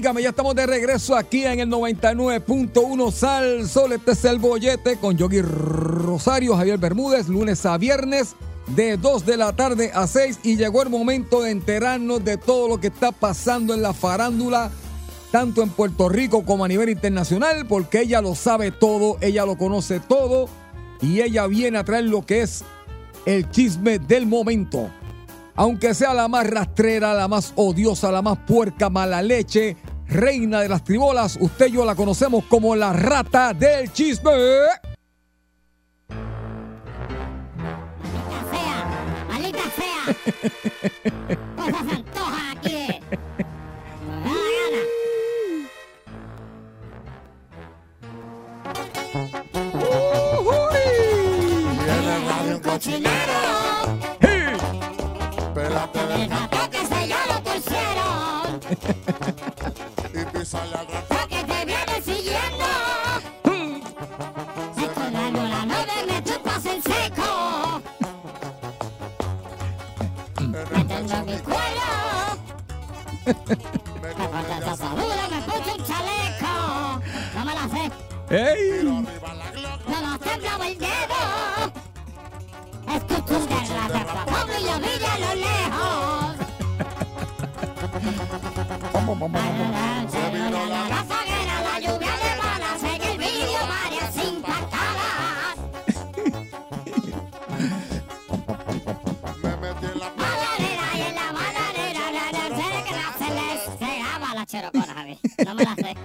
Óigame, ya estamos de regreso aquí en el 99.1 Sal Sol. Este es el bollete con Yogi Rosario, Javier Bermúdez, lunes a viernes de 2 de la tarde a 6. Y llegó el momento de enterarnos de todo lo que está pasando en la farándula, tanto en Puerto Rico como a nivel internacional, porque ella lo sabe todo, ella lo conoce todo y ella viene a traer lo que es el chisme del momento. Aunque sea la más rastrera, la más odiosa, la más puerca, mala leche, reina de las tribolas, usted y yo la conocemos como la rata del chisme. Fea, maldita fea. Cosas se antojan aquí de. Me da la esa es la razón que te viene siguiendo. Mm. Esta la nueve me chupas en seco. Me Matando mi cuero. Me portas esa salud, me pongo un chaleco. No me la sé. ¡Ey! Se vino la rafaguera, la lluvia de balas, en el vídeo varias impactadas. Malanera y en la malanera, la tercera que la celeste. Ah, balachero con Javi. No me la sé.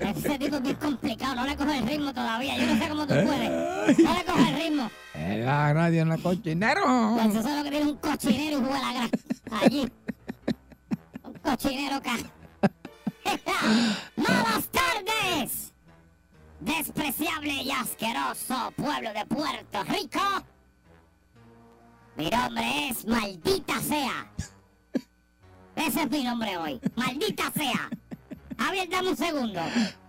Ese tipo es bien complicado, no le coge el ritmo todavía. Yo no sé cómo tú puedes. No le coge el ritmo. En la radio en la cochinero. Pues eso es lo que tiene un cochinero y juega la gran. Allí. Cochinero. ¡Malas tardes! Despreciable y asqueroso pueblo de Puerto Rico. Mi nombre es Maldita Sea. Ese es mi nombre hoy. Maldita Sea. Javier, dame un segundo.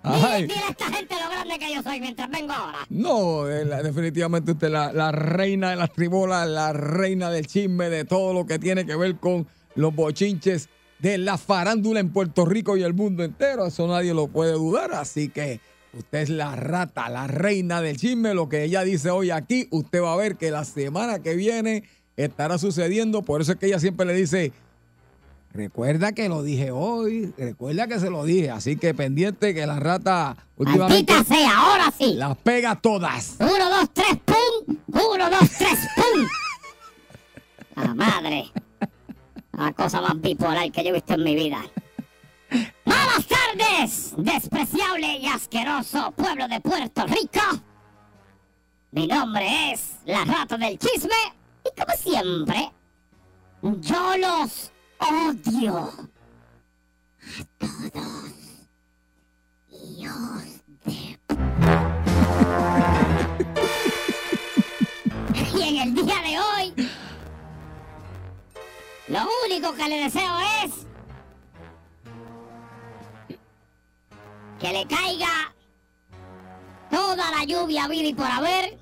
Dile, dile a esta gente lo grande que yo soy mientras vengo ahora. No, eh, la- definitivamente usted la, la reina de las tribolas, la reina del chisme, de todo lo que tiene que ver con los bochinches de la farándula en Puerto Rico y el mundo entero. Eso nadie lo puede dudar. Así que usted es la rata, la reina del chisme. Lo que ella dice hoy aquí, usted va a ver que la semana que viene estará sucediendo. Por eso es que ella siempre le dice, recuerda que lo dije hoy, recuerda que se lo dije. Así que pendiente que la rata últimamente sea, ahora sí. las pega todas. Uno, dos, tres, pum. Uno, dos, tres, pum. La madre. La cosa más bipolar que yo he visto en mi vida. Malas tardes, despreciable y asqueroso pueblo de Puerto Rico. Mi nombre es la rata del chisme y como siempre, yo los odio a todos. Hijos de Y en el día de hoy, lo único que le deseo es que le caiga toda la lluvia vida y por haber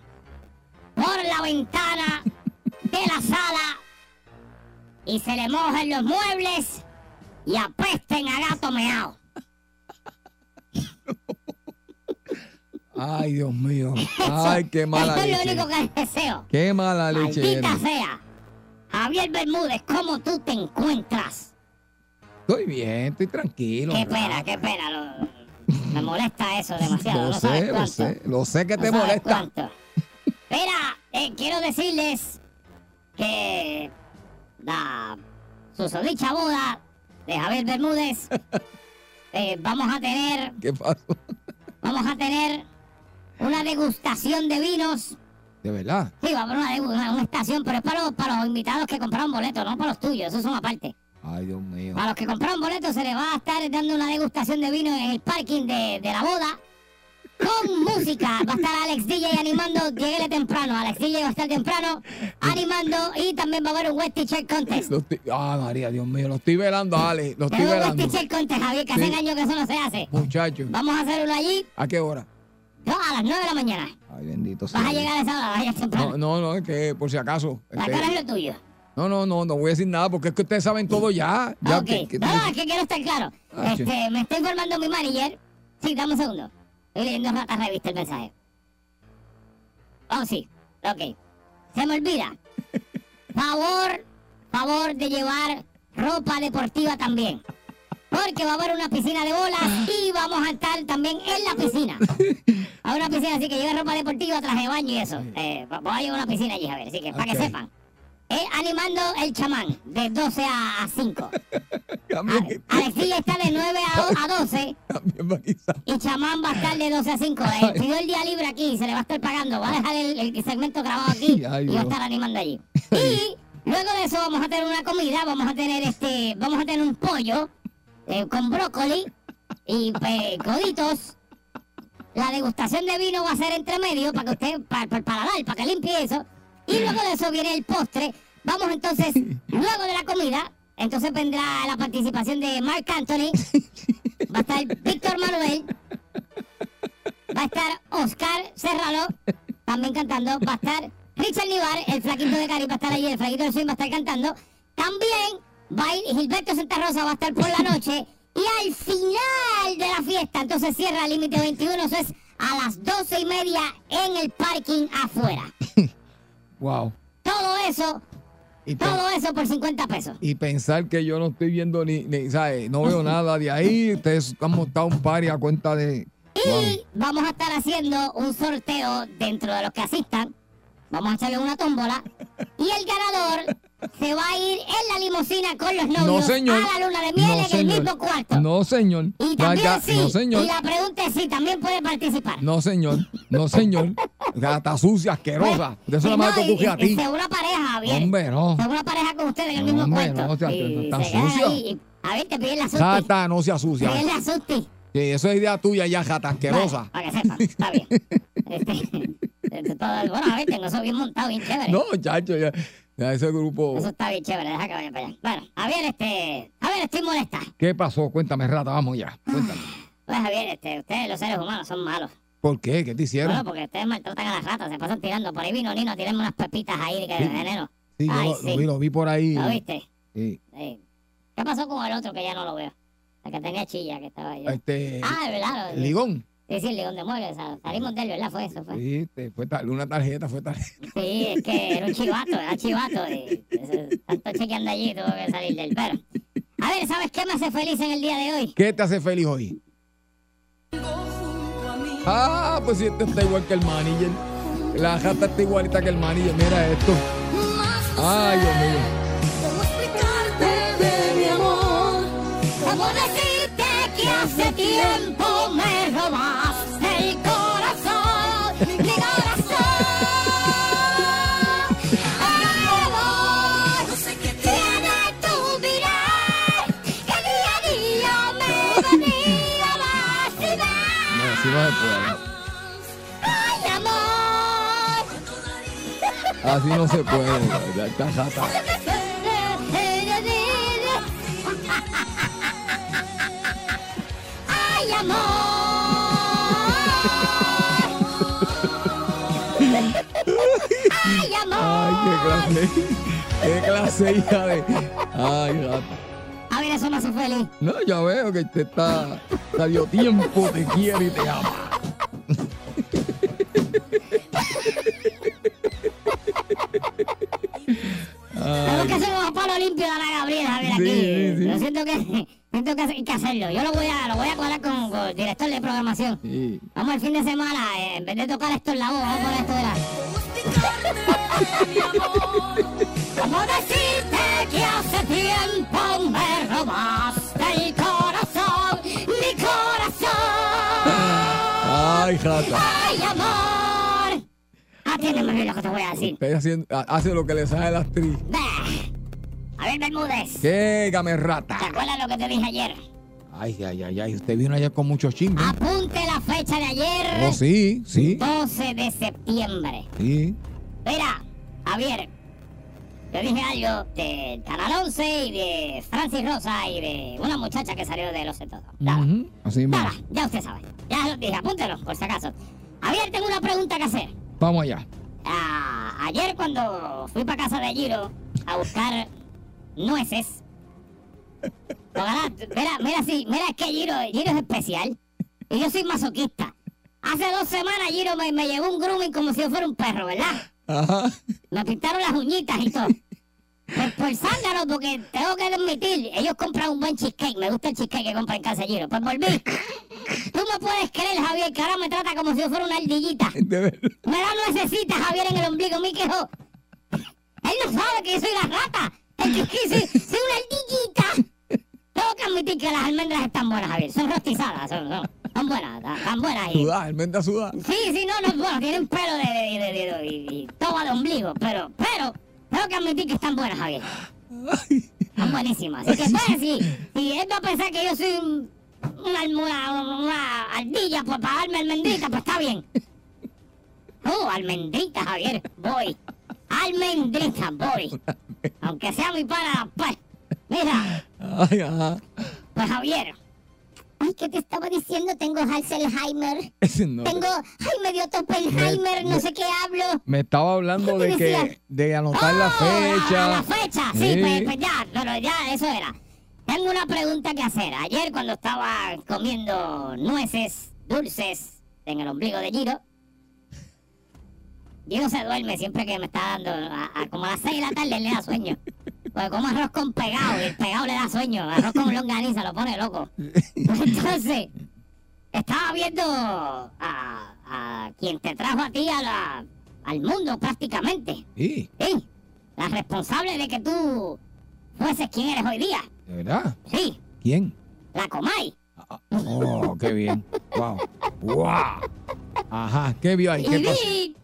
por la ventana de la sala y se le mojen los muebles y apesten a gato meao. Ay, Dios mío. Ay, qué mala Eso es lo leche. único que deseo. Qué mala leche Maldita sea. Javier Bermúdez, ¿cómo tú te encuentras? Estoy bien, estoy tranquilo. Qué pena, qué pena. lo- me molesta eso demasiado. Lo no sé, lo sé. Lo sé que No te molesta. Mira, eh, quiero decirles que la susodicha boda de Javier Bermúdez eh, vamos a tener ¿Qué pasó? vamos a tener una degustación de vinos. De verdad. Sí, va a haber una, degu- una, una estación, pero es para los, para los invitados que compraron boletos, no para los tuyos, esos son aparte. Ay, Dios mío. A los que compraron boletos se les va a estar dando una degustación de vino en el parking de, de la boda. Con música. Va a estar Alex DJ animando. Lleguele temprano. Alex DJ va a estar temprano animando. Y también va a haber un West T-shirt contest. Ah, María, Dios mío. Lo estoy velando, Ale. Lo estoy Tenemos un West velando. T-shirt contest, Javier, que hace Sí. años que eso no se hace. Muchachos. Vamos a hacer uno allí ¿A qué hora? no, a las 9 de la mañana. Ay, bendito sea. Vas a llegar a esa hora, a llegar temprano. No, no, no, es que por si acaso. La que- cara es lo tuyo. No, no, no, no voy a decir nada porque es que ustedes saben todo ya. ya ok. que- que- no, es que quiero estar claro. Ah, sí. este, me está informando mi manager. Sí, dame un segundo. Estoy leyendo Rata Revista el mensaje. Oh, sí. Ok. Se me olvida. Favor, favor de llevar ropa deportiva también. Porque va a haber una piscina de bolas y vamos a estar también en la piscina. A una piscina, así que lleve ropa deportiva, traje baño y eso. Eh, voy a llevar una piscina allí, a ver, así que para que sepan. Eh, animando el chamán de 12 a, a 5. También, que- Alexilla está de 9 a, a 12 también va a guisar. y chamán va a estar de 12 a 5. Eh, pidió el día libre aquí, se le va a estar pagando. Va a dejar el, el segmento grabado aquí Ay, y va a estar animando allí. Y luego de eso vamos a tener una comida, vamos a tener este, vamos a tener un pollo eh, con brócoli y pues, coditos. La degustación de vino va a ser entre medio para que usted, para, para, dar, para que limpie eso. Y luego de eso viene el postre. Vamos entonces, luego de la comida, entonces vendrá la participación de Mark Anthony. Va a estar Víctor Manuel. Va a estar Oscar Serrano, también cantando. Va a estar Richard Nivar, el flaquito de Cari, va a estar allí, el flaquito del swing va a estar cantando. También va a ir Gilberto Santa Rosa, va a estar por la noche. Y al final de la fiesta, entonces cierra Límite 21, eso es a las doce y media en el parking afuera. Wow. Todo eso, Y, todo eso por 50 pesos. y pensar que yo no estoy viendo ni, ni ¿sabes? No veo nada de ahí. Ustedes han montado un party a cuenta de. Y Wow. vamos a estar haciendo un sorteo dentro de los que asistan. Vamos a echarle una tómbola. Y el ganador se va a ir en la limusina con los novios No, señor. a la luna de miel No, en el señor. mismo cuarto. No, señor. Y también ya, sí. No, señor. Y la pregunta es si también puede participar. No, señor. No, señor. Gata sucia, asquerosa. De eso nada más te ocurre a ti. y se una pareja, bien. Hombre, no. Se una pareja con ustedes en el mismo hombre, cuarto. no, o sea, y ahí. y- A ver, te piden la susti. Jata, no sea sucia. piden la susti. Sí, eso es idea tuya ya, jata asquerosa. Vale, para que sepan, está bien. Este, este, todo- bueno, a ver, tengo eso bien montado, bien chévere. No, chacho, ya. Ya ese grupo. Eso está bien chévere, deja que vaya para allá. Bueno, Javier, este. Javier, estoy molesta. ¿Qué pasó? Cuéntame, rata, vamos ya. Cuéntame. Pues Javier, este, ustedes los seres humanos son malos. ¿Por qué? ¿Qué te hicieron? Bueno, porque ustedes maltratan a las ratas, se pasan tirando. Por ahí vino Nino, tírenme unas pepitas ahí de, que de veneno. Sí, yo lo, sí. lo vi, lo vi por ahí. ¿Lo viste? Sí. Sí. ¿Qué pasó con el otro que ya no lo veo? El que tenía chilla, que estaba ahí. Este. Ah, verdad. el Ligón. Sí, sí, el ligón de muebles. o sea, Salimos de él, ¿verdad? Fue eso, fue. Sí, te- fue tal- una tarjeta, fue tarjeta. Sí, es que era un chivato, era chivato. Y eso, tanto chequeando allí tuvo que salir del pero. A ver, ¿sabes qué me hace feliz en el día de hoy? ¿Qué te hace feliz hoy? Ah, pues si este está igual que el manager. La jata está igualita que el manager. Mira esto. Ay, Dios mío. ¿Cómo decirte que hace tiempo me robaste Así no se puede. ya jata. Ay, amor. Ay, amor. Ay, qué clase. Qué clase, hija de. Ay, jata. A ver, eso me hace feliz. No, ya veo que usted está. Está dio tiempo, te quiere y te ama. Limpio a Ana Gabriel, Javier, Sí, aquí. sí, sí. Yo siento que, siento que hay que hacerlo. Yo lo voy a, lo voy a cuadrar con, con el director de programación. Sí. Vamos el fin de semana, eh, en vez de tocar esto en la voz, vamos a poner esto de la... ¿Cómo decirte que hace tiempo me robaste el corazón, mi corazón? Ay, jata. Atiéndeme bien lo que te voy a decir. Está haciendo- hace lo que le sale a la actriz. Bah. A ver, Bermúdez. ¡Qué ¿Te gamerrata! acuerdas lo que te dije ayer? Ay, ay, ay, ay. Usted vino ayer con muchos chingos. Apunte la fecha de ayer. Oh, sí, sí. 12 de septiembre. Sí. Mira, Javier, yo dije algo del Canal 11 y de Francis Rosa y de una muchacha que salió de los todo. Nada, Ujú, Así mismo. nada, ya usted sabe. Ya lo dije, apúntelo, por si acaso. Javier, tengo una pregunta que hacer. Vamos allá. Ah, ayer cuando fui para casa de Giro a buscar nueces. Ojalá, mira, mira, sí, mira, es que Giro, Giro es especial. Y yo soy masoquista. Hace dos semanas Giro me, me llevó un grooming como si yo fuera un perro, ¿verdad? Ajá. Me pintaron las uñitas y todo. Pues por zángano, porque tengo que admitir, ellos compran un buen cheesecake. Me gusta el cheesecake que compra en casa de Giro. Pues volví. Tú me puedes creer, Javier, que ahora me trata como si yo fuera una ardillita. De Me da nuecesitas, Javier, en el ombligo, mi quejo. Él no sabe que yo soy la rata. Es que, soy, soy una ardillita. Tengo que admitir que las almendras están buenas, Javier. Son rostizadas, son, son, son buenas, están buenas. Y, Sudá, almendra sudá. sí, sí, no, no, bueno, tienen pelo de, de, de, de- de- y, y toba de ombligo, pero, pero, tengo que admitir que están buenas, Javier. Están buenísimas. Así que, pues, si, si él va a pensar que yo soy un- una, una, una ardilla para darme almendrita, pues está bien. Oh, almendrita, Javier, voy. Almendrita, voy. Aunque sea mi para, pues. Mira, pues Javier. Ay, ¿qué te estaba diciendo? Tengo Alzheimer. No. Tengo, ay, me dio Oppenheimer, Me- no sé qué hablo. Me estaba hablando ¿Qué de decía? que de anotar la Oh, fecha. La, la fecha, sí, Sí. Pues, pues ya, pero ya, eso era. Tengo una pregunta que hacer. Ayer cuando estaba comiendo nueces, dulces, en el ombligo de Giro, Giro se duerme siempre que me está dando, a- a- como a las 6 de la tarde le da sueño. Porque como arroz con pegado y el pegado le da sueño, arroz con longaniza lo pone loco. Entonces, estaba viendo a, a quien te trajo a ti a la- al mundo prácticamente. Sí, Sí, la responsable de que tú fueses quien eres hoy día. de verdad. Sí, ¿Quién? la Comay. Oh, qué bien. Wow. Wow. Ajá, ¿qué vio ahí? Y ¿Qué pasó? vi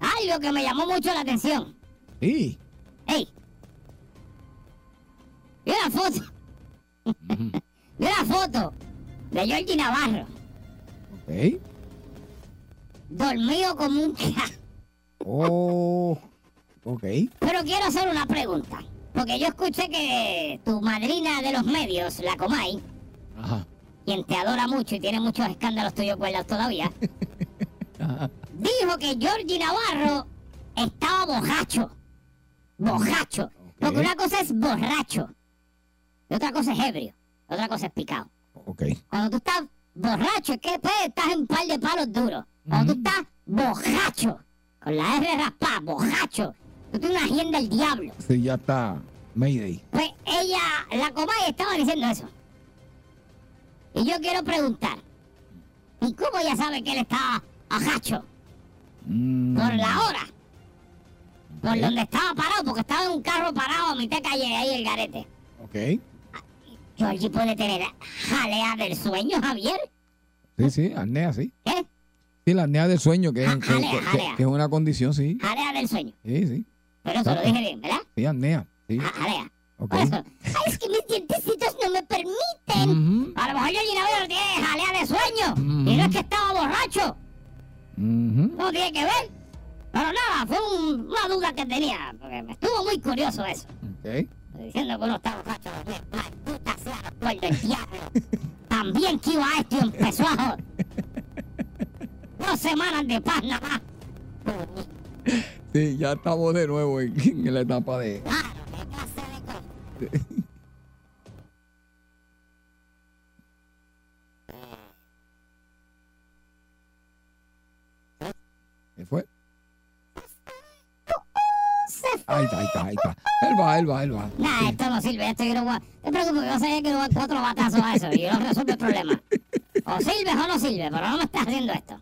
algo que me llamó mucho la atención. Sí. ¡Ey! Vi una foto. Vi una foto de Georgie Navarro, Ok. dormido como un... Oh. Ok. Pero quiero hacer una pregunta. Porque yo escuché que tu madrina de los medios, la Comay, Ajá. quien te adora mucho y tiene muchos escándalos tuyos guardados todavía, Ajá. dijo que Georgie Navarro estaba borracho. Borracho. Porque una cosa es borracho. Y otra cosa es ebrio. Otra cosa es picado. Ok. Cuando tú estás borracho, es que pues, estás en un par de palos duros. Cuando tú estás borracho, con la R raspada, borracho, tú tienes una agenda del diablo. Sí, ya está. Mayday. Pues ella, la Comay, estaba diciendo eso. Y yo quiero preguntar, ¿y cómo ella sabe que él estaba ajacho? Mm, Por la hora. Por donde estaba parado, porque estaba en un carro parado a mitad calle ahí el garete. Ok. Georgie puede tener jalea del sueño, Javier. Sí, sí, apnea, sí. ¿Qué? Sí, la apnea del sueño, que, Ja- que- jalea, que- es una condición, sí. Jalea del sueño. Sí, sí. Pero eso lo dije bien, ¿verdad? Sí, apnea. Sí. Ja- Jalea. Ok. Por eso. Ay, es que mis dientecitos no me permiten. A lo mejor Georgie Navarro tiene jalea de sueño. Y no es que estaba borracho. No tiene que ver. Pero nada, fue un- una duda que tenía. Porque me estuvo muy curioso eso. Ok. Diciendo que uno está borracho. Sea, por del diablo. También a empezó a. Dos semanas de paz nada más. Sí, ya estamos de nuevo en, en la etapa de. Claro, qué clase de cosa. ¿Qué fue? Ahí está, ahí está, ahí está. Él va, él va, él va. Nah, esto no sirve, esto yo no voy a... Te preocupes, yo sé que no voy a cuatro batazos a eso y yo no resuelvo el problema. O sirve o no sirve, pero no me estás haciendo esto.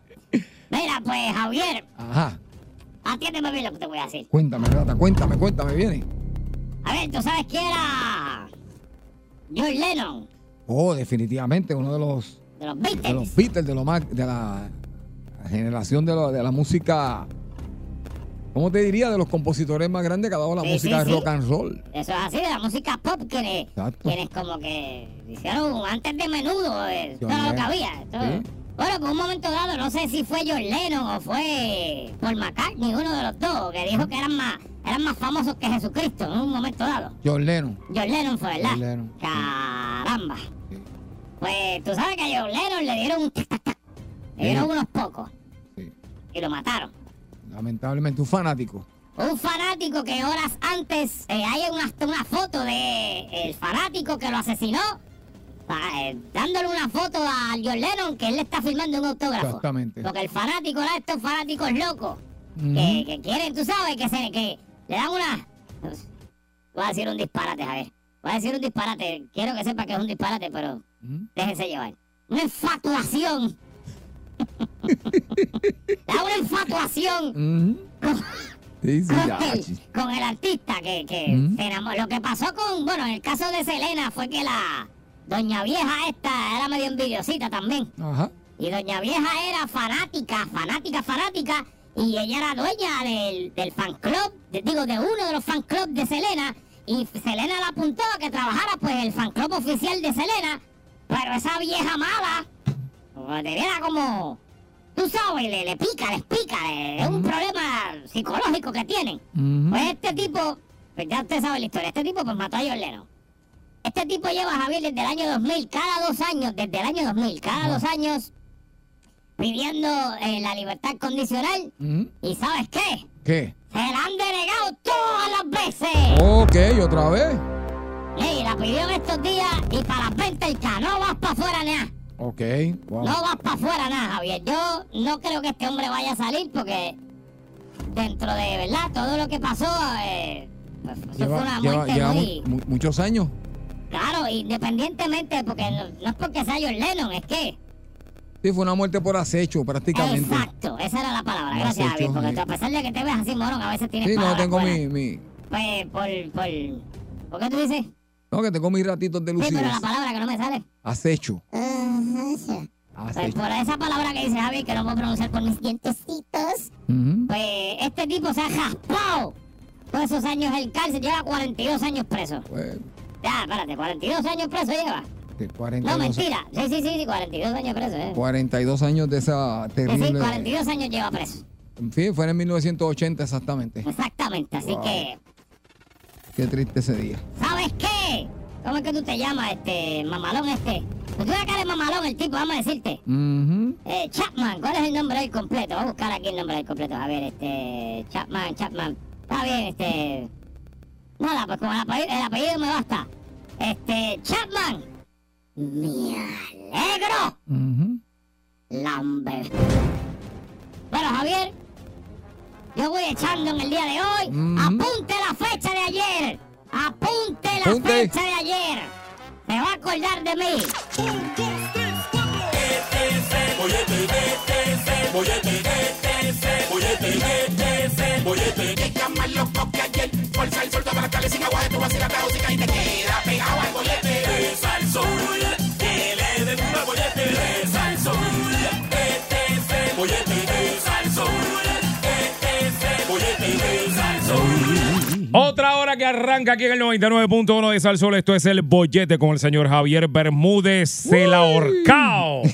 Mira, pues, Javier, Ajá. atiéndeme bien lo que te voy a decir. Cuéntame, rata, cuéntame, cuéntame, viene. A ver, ¿tú sabes quién era John Lennon? Oh, definitivamente, uno de los, De los de Beatles. los Beatles, de, lo más, de la generación de, lo- de la música. ¿Cómo te diría? De los compositores más grandes que ha dado la Sí, música sí, de rock and roll. Eso es así, de la música pop, quienes, como que hicieron antes de menudo, eh, era lo que había. Bueno, por un momento dado, no sé si fue John Lennon o fue Paul McCartney, uno de los dos, que dijo que eran más, eran más famosos que Jesucristo en un momento dado. John Lennon. John Lennon fue, ¿verdad? John Lennon. Caramba. Sí. Pues tú sabes que a John Lennon le dieron un tac, tac, tac. Le dieron Sí. unos pocos Sí. y lo mataron. Lamentablemente, un fanático. Un fanático que horas antes eh, hay una, una foto de el fanático que lo asesinó, eh, dándole una foto a John Lennon que él le está firmando un autógrafo. Exactamente. Porque el fanático era estos fanáticos locos que, que quieren, tú sabes, que se que le dan una. Voy a decir un disparate, Javier. Voy a decir un disparate. Quiero que sepa que es un disparate, pero déjense llevar. Una infatuación. da una infatuación Ujú. Sí, sí, ya. con, el, chi- con el artista que, que se enamoró. Lo que pasó con, bueno, en el caso de Selena fue que la doña vieja esta era medio envidiosita también. Ajá. Y doña vieja era fanática, fanática, fanática. Y ella era dueña del, del fan club, de- digo, de uno de los fan club de Selena. Y Selena la apuntó a que trabajara pues el fan club oficial de Selena. Pero esa vieja mala, era como, tú sabes, le, le pica, les pica. es un problema psicológico que tienen. Pues este tipo, pues ya usted sabe la historia, este tipo pues mató a John Lennon. Este tipo lleva a Javier desde el año 2000, cada dos años, desde el año 2000, cada dos años, pidiendo eh, la libertad condicional. ¿Y sabes qué? ¿Qué? Se la han denegado todas las veces. Ok, otra vez. Y la pidió en estos días y para las 20 el K, no vas para afuera nada. Ok. Wow. No vas para afuera nada, Javier. Yo no creo que este hombre vaya a salir porque dentro de, ¿verdad? Todo lo que pasó, eh, pues, eso fue una muerte lleva muy... mu- mu- muchos años. Claro, independientemente, porque no, no es porque sea John Lennon, es que... Sí, fue una muerte por acecho, prácticamente. Exacto, esa era la palabra. Gracias, Javier, porque sí. tú, a pesar de que te ves así, morón, a veces tienes Sí, no, tengo mi, mi. Pues, por, por... ¿Por qué tú dices? No, que tengo mis ratitos de Sí, pero lucidez. la palabra que no me sale. Acecho. Pues Acecho. por esa palabra que dice Javier, que no puedo pronunciar por mis dientecitos, pues este tipo se ha jaspado todos esos años en cárcel, lleva 42 años preso. Pues, Ya, espérate, 42 años preso lleva. sí, No, 42, mentira. Sí, sí, sí, sí, 42 años preso, eh. 42 años de esa Sí, sí, terrible. 42 años lleva preso. En fin, fue en 1980 exactamente. Exactamente, así Wow. que, Qué triste ese día. ¿sabes qué? ¿Cómo es que tú te llamas, este, mamalón este? Pues tú acá de mamalón el tipo, vamos a decirte. Eh, Chapman, ¿cuál es el nombre del completo? Voy a buscar aquí el nombre del completo. A ver, este. Chapman, Chapman. Está bien, este. Nada, pues con el apellido, el apellido me basta. Este. Chapman. Me alegro. Ujú. Lambert. Bueno, Javier. Yo voy echando en el día de hoy. Ujú. Apunte la fecha de ayer. Apunte la Apunte. fecha de ayer. Se va a acordar de mí. Más loco que ayer. Sol, las sin agua, la música y te queda pegado al bollete. De Salsoul, que Otra hora que arranca aquí en el 99.1 de Sal Sol. Esto es el bollete con el señor Javier Bermúdez, el ahorcao.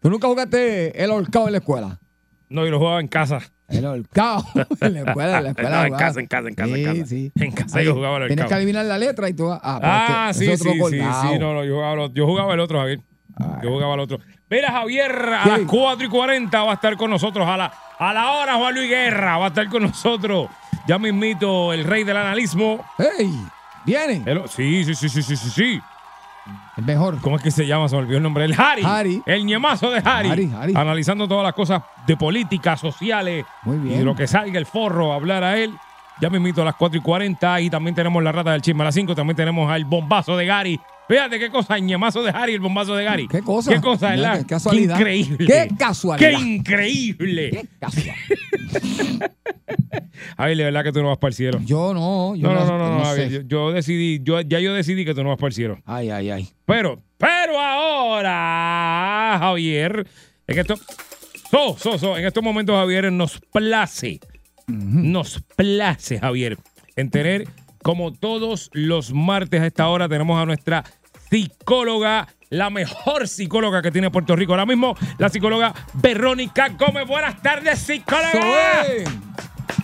¿Tú nunca jugaste el horcado en la escuela? No, yo lo jugaba en casa. El horcado. en la escuela, en la escuela. No, en casa, en casa, en casa, en Sí, casa. sí. En casa Ahí, yo jugaba el Tienes horcado. que adivinar la letra y tú. Ah, pero Ah, sí, sí, sí, sí, no, no, yo jugaba, el otro- yo jugaba el otro, Javier. Yo jugaba el otro. Mira, Javier, a las 4 y 40 va a estar con nosotros. A la, a la hora, Juan Luis Guerra va a estar con nosotros. Ya mismito, el rey del analismo. ¡Ey! ¡Viene! El- sí, sí, sí, sí, sí, sí, sí. El mejor. ¿Cómo es que se llama? Se me olvidó el nombre. El Harry. Harry. El ñemazo de Harry. Harry, Harry. Analizando todas las cosas de política, sociales. Muy bien. Y de lo que salga el forro hablar a él. Ya me invito a las 4 y 40 y también tenemos la rata del chisme a las 5. También tenemos al bombazo de Gary. Fíjate qué cosa, ñemazo de Harry y el bombazo de Gary. ¿Qué cosa? Qué cosa, ¿verdad? qué casualidad. increíble. Qué casualidad. Qué increíble. Qué casual. Javier, de verdad que tú no vas para el cielo. Yo no, yo No, no, no, no, no, sé. Javier, yo, yo decidí, yo, ya yo decidí que tú no vas para el cielo. Ay, ay, ay. Pero, pero ahora, Javier, en esto, so, so, so, en estos momentos, Javier, nos place, nos place, Javier, en tener, como todos los martes a esta hora, tenemos a nuestra psicóloga, la mejor psicóloga que tiene Puerto Rico ahora mismo, la psicóloga Verónica Gómez. Buenas tardes, psicóloga. Soy.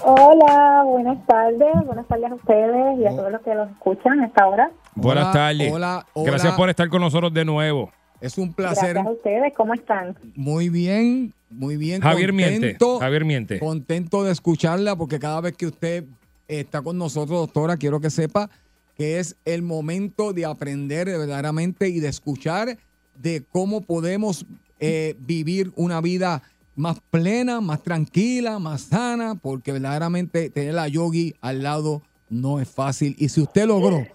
Hola, buenas tardes, buenas tardes a ustedes y a todos los que los escuchan a esta hora. Buenas Hola, tardes. hola, hola. Gracias por estar con nosotros de nuevo. Es un placer. Gracias a ustedes, ¿cómo están? Muy bien, muy bien. Javier miente. contento, Javier miente. Contento de escucharla porque cada vez que usted está con nosotros, doctora, quiero que sepa que es el momento de aprender verdaderamente y de escuchar de cómo podemos eh, vivir una vida más plena, más tranquila, más sana, porque verdaderamente tener a Yogi al lado no es fácil. Y si usted logró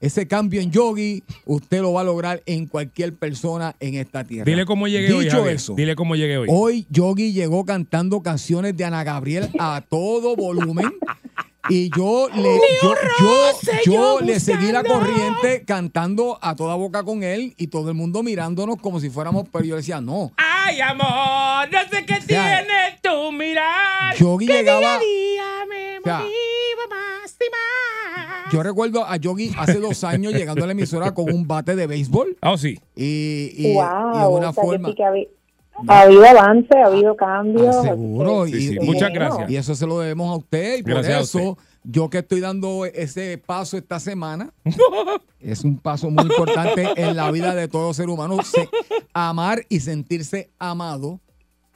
ese cambio en Yogi, usted lo va a lograr en cualquier persona en esta tierra. Dile cómo llegué hoy, Dicho Javier. eso, Dile cómo llegué hoy. Hoy Yogi llegó cantando canciones de Ana Gabriel a todo volumen. Y yo le, yo, yo, yo le seguí la corriente cantando a toda boca con él y todo el mundo mirándonos como si fuéramos, pero yo decía, no. Ay, amor, no sé qué sea, tiene tu mirar. Yogi que llegaba- día a día me O motiva más y más. Yo recuerdo a Yogi hace dos años llegando a la emisora con un bate de béisbol Ah, sí. y, y, wow, de una o sea, que forma. ha, habi- ha habido avance, ha habido cambios. Ah, seguro. Sí, sí. y- Muchas gracias. Y eso se lo debemos a usted. Y por Gracias a eso, yo que estoy dando ese paso esta semana, es un paso muy importante en la vida de todo ser humano. se- amar y sentirse amado.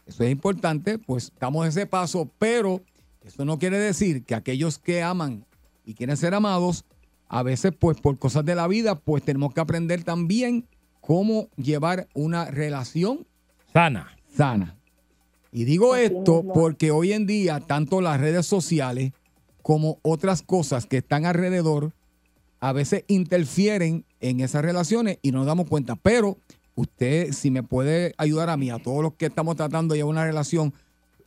Eso es importante, pues damos ese paso, pero eso no quiere decir que aquellos que aman y quieren ser amados, a veces, pues por cosas de la vida, pues tenemos que aprender también cómo llevar una relación Sana. sana. Y digo esto porque hoy en día, tanto las redes sociales como otras cosas que están alrededor, a veces interfieren en esas relaciones y no nos damos cuenta. Pero usted, si me puede ayudar a mí, a todos los que estamos tratando de llevar una relación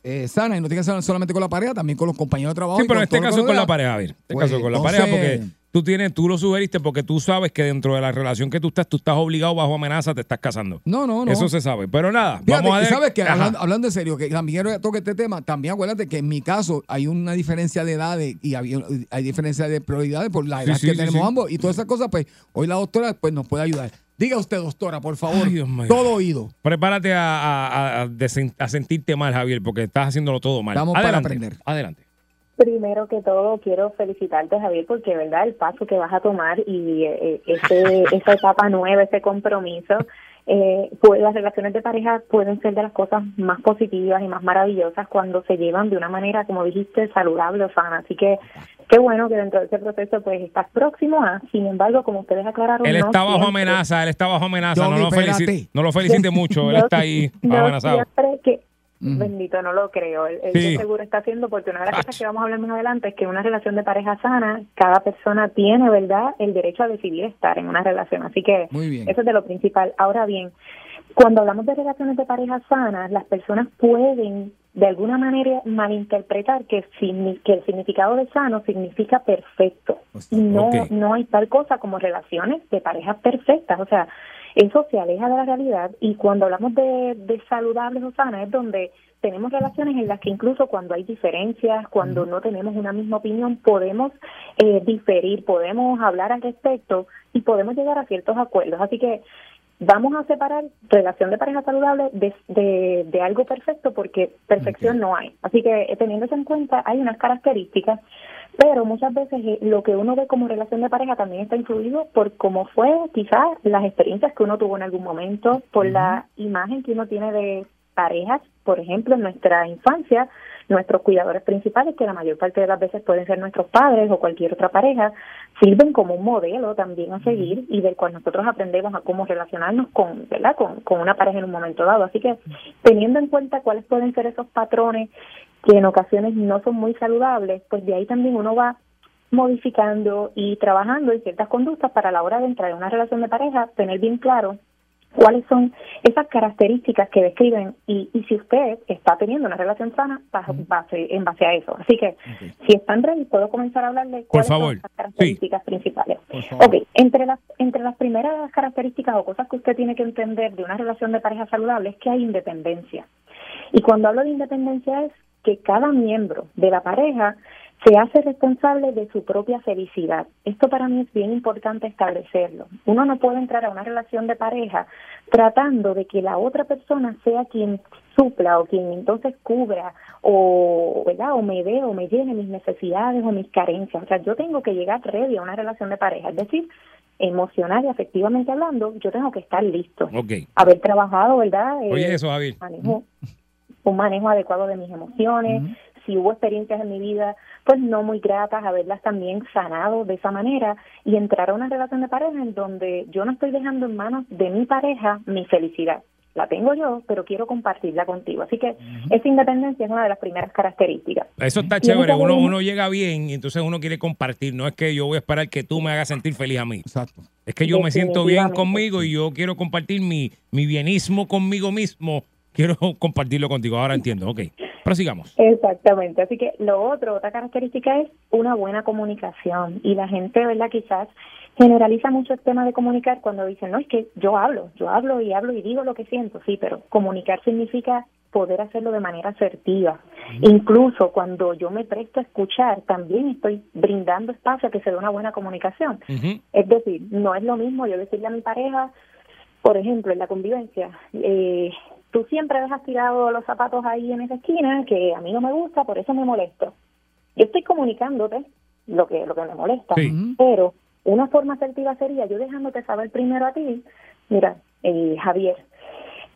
eh, sana, y no tiene que ser solamente con la pareja, también con los compañeros de trabajo. Sí, pero en este caso con la pareja, Javier. En este Pues, caso con la entonces- pareja, porque tú tienes, tú lo sugeriste porque tú sabes que dentro de la relación que tú estás, tú estás obligado bajo amenaza, te estás casando. No, no, no. Eso se sabe. Pero nada, Fíjate, vamos a ver. sabes que hablando, hablando en serio, que también quiero toque este tema, también acuérdate que en mi caso hay una diferencia de edades y había- hay diferencia de prioridades por la edad sí, que sí, tenemos ambos y todas esas cosas, pues hoy la doctora pues nos puede ayudar. Diga usted, doctora, por favor, Ay, todo oído. Prepárate a, a- a- a desen- a sentirte mal, Javier, porque estás haciéndolo todo mal. Estamos para aprender. Adelante. Primero que todo, quiero felicitarte, Javier, porque verdad el paso que vas a tomar y eh, ese, esa etapa nueva, ese compromiso, eh, pues las relaciones de pareja pueden ser de las cosas más positivas y más maravillosas cuando se llevan de una manera, como dijiste, saludable o sana. Así que qué bueno que dentro de ese proceso pues estás próximo a, sin embargo, como ustedes aclararon, Él no está bajo siempre- amenaza, él está bajo amenaza. No lo, felicite, no lo felicite mucho, él está ahí no amenazado. siempre que. Bendito no lo creo. Él, Sí. seguro está haciendo porque una de las Ach. cosas que vamos a hablar más adelante es que una relación de pareja sana cada persona tiene verdad el derecho a decidir estar en una relación. Así que eso es de lo principal. Ahora bien cuando hablamos de relaciones de pareja sanas las personas pueden de alguna manera malinterpretar que, que el significado de sano significa perfecto. Y no no hay tal cosa como relaciones de parejas perfectas. O sea eso se aleja de la realidad y cuando hablamos de, de saludables o sanas es donde tenemos relaciones en las que incluso cuando hay diferencias, cuando no tenemos una misma opinión, podemos eh, diferir, podemos hablar al respecto y podemos llegar a ciertos acuerdos. Así que vamos a separar relación de pareja saludable de, de, de algo perfecto porque perfección no hay. Así que eh, teniendo eso en cuenta, hay unas características pero muchas veces eh, lo que uno ve como relación de pareja también está influido por cómo fue quizás las experiencias que uno tuvo en algún momento, por la imagen que uno tiene de parejas, por ejemplo, en nuestra infancia, nuestros cuidadores principales, que la mayor parte de las veces pueden ser nuestros padres o cualquier otra pareja, sirven como un modelo también a seguir y del cual nosotros aprendemos a cómo relacionarnos con, ¿verdad? Con, con una pareja en un momento dado. Así que teniendo en cuenta cuáles pueden ser esos patrones que en ocasiones no son muy saludables, pues de ahí también uno va modificando y trabajando en ciertas conductas para a la hora de entrar en una relación de pareja, tener bien claro cuáles son esas características que describen y, y si usted está teniendo una relación sana bajo base, en base a eso. Así que si están ready, puedo comenzar a hablarle cuáles favor. son las características principales. Ok, entre las, entre las primeras características o cosas que usted tiene que entender de una relación de pareja saludable es que hay independencia. Y cuando hablo de independencia es que cada miembro de la pareja se hace responsable de su propia felicidad. Esto para mí es bien importante establecerlo. Uno no puede entrar a una relación de pareja tratando de que la otra persona sea quien supla o quien entonces cubra o, ¿verdad? o me dé o me llene mis necesidades o mis carencias. O sea, yo tengo que llegar ready a una relación de pareja. Es decir, emocional y afectivamente hablando, yo tengo que estar listo. Ok. Haber trabajado, ¿verdad? Eh, Oye, eso, Javier. manejo, un manejo adecuado de mis emociones, si hubo experiencias en mi vida, pues no muy gratas, haberlas también sanado de esa manera y entrar a una relación de pareja en donde yo no estoy dejando en manos de mi pareja mi felicidad. La tengo yo, pero quiero compartirla contigo. Así que esa independencia es una de las primeras características. Eso está chévere. Uno, uno llega bien y entonces uno quiere compartir. No es que yo voy a esperar que tú me hagas sentir feliz a mí. Exacto. Es que yo me siento bien conmigo y yo quiero compartir mi, mi bienismo conmigo mismo. Quiero compartirlo contigo. Ahora entiendo. Ok. Prosigamos. Exactamente. Así que lo otro, otra característica es una buena comunicación. Y la gente, ¿verdad? Quizás generaliza mucho el tema de comunicar cuando dicen, no, es que yo hablo, yo hablo y hablo y digo lo que siento. Sí, pero comunicar significa poder hacerlo de manera asertiva. Incluso cuando yo me presto a escuchar, también estoy brindando espacio a que se dé una buena comunicación. Es decir, no es lo mismo yo decirle a mi pareja, por ejemplo, en la convivencia, eh, tú siempre dejas tirado los zapatos ahí en esa esquina, que a mí no me gusta, por eso me molesto. Yo estoy comunicándote lo que lo que me molesta, Sí. pero una forma asertiva sería yo dejándote saber primero a ti, mira, eh, Javier,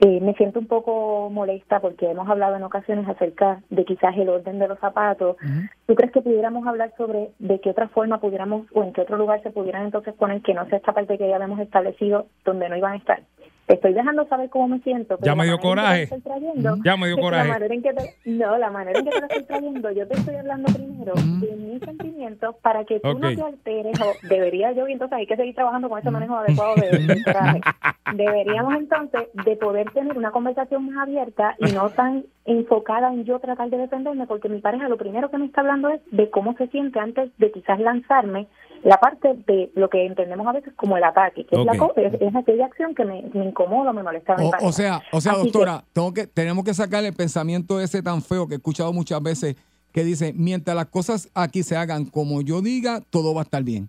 eh, me siento un poco molesta porque hemos hablado en ocasiones acerca de quizás el orden de los zapatos. ¿Tú crees que pudiéramos hablar sobre de qué otra forma pudiéramos o en qué otro lugar se pudieran entonces poner que no sea esta parte que ya habíamos establecido donde no iban a estar? Te estoy dejando saber cómo me siento. pero Ya me la dio coraje. trayendo- Ya me dio la coraje. manera en que te- no, la manera en que te lo estoy trayendo, yo te estoy hablando primero de mis sentimientos para que tú no Ok. te alteres o debería yo y entonces hay que seguir trabajando con ese manejo adecuado de, del coraje. Deberíamos entonces de poder tener una conversación más abierta y no tan enfocada en yo tratar de defenderme porque mi pareja lo primero que me está hablando es de cómo se siente antes de quizás lanzarme la parte de lo que entendemos a veces como el ataque, que es, la es, aquella acción que me, me incomoda me molesta O, o sea, o sea, Así que- doctora, tengo que, tenemos que sacar el pensamiento ese tan feo que he escuchado muchas veces que dice, mientras las cosas aquí se hagan como yo diga, todo va a estar bien.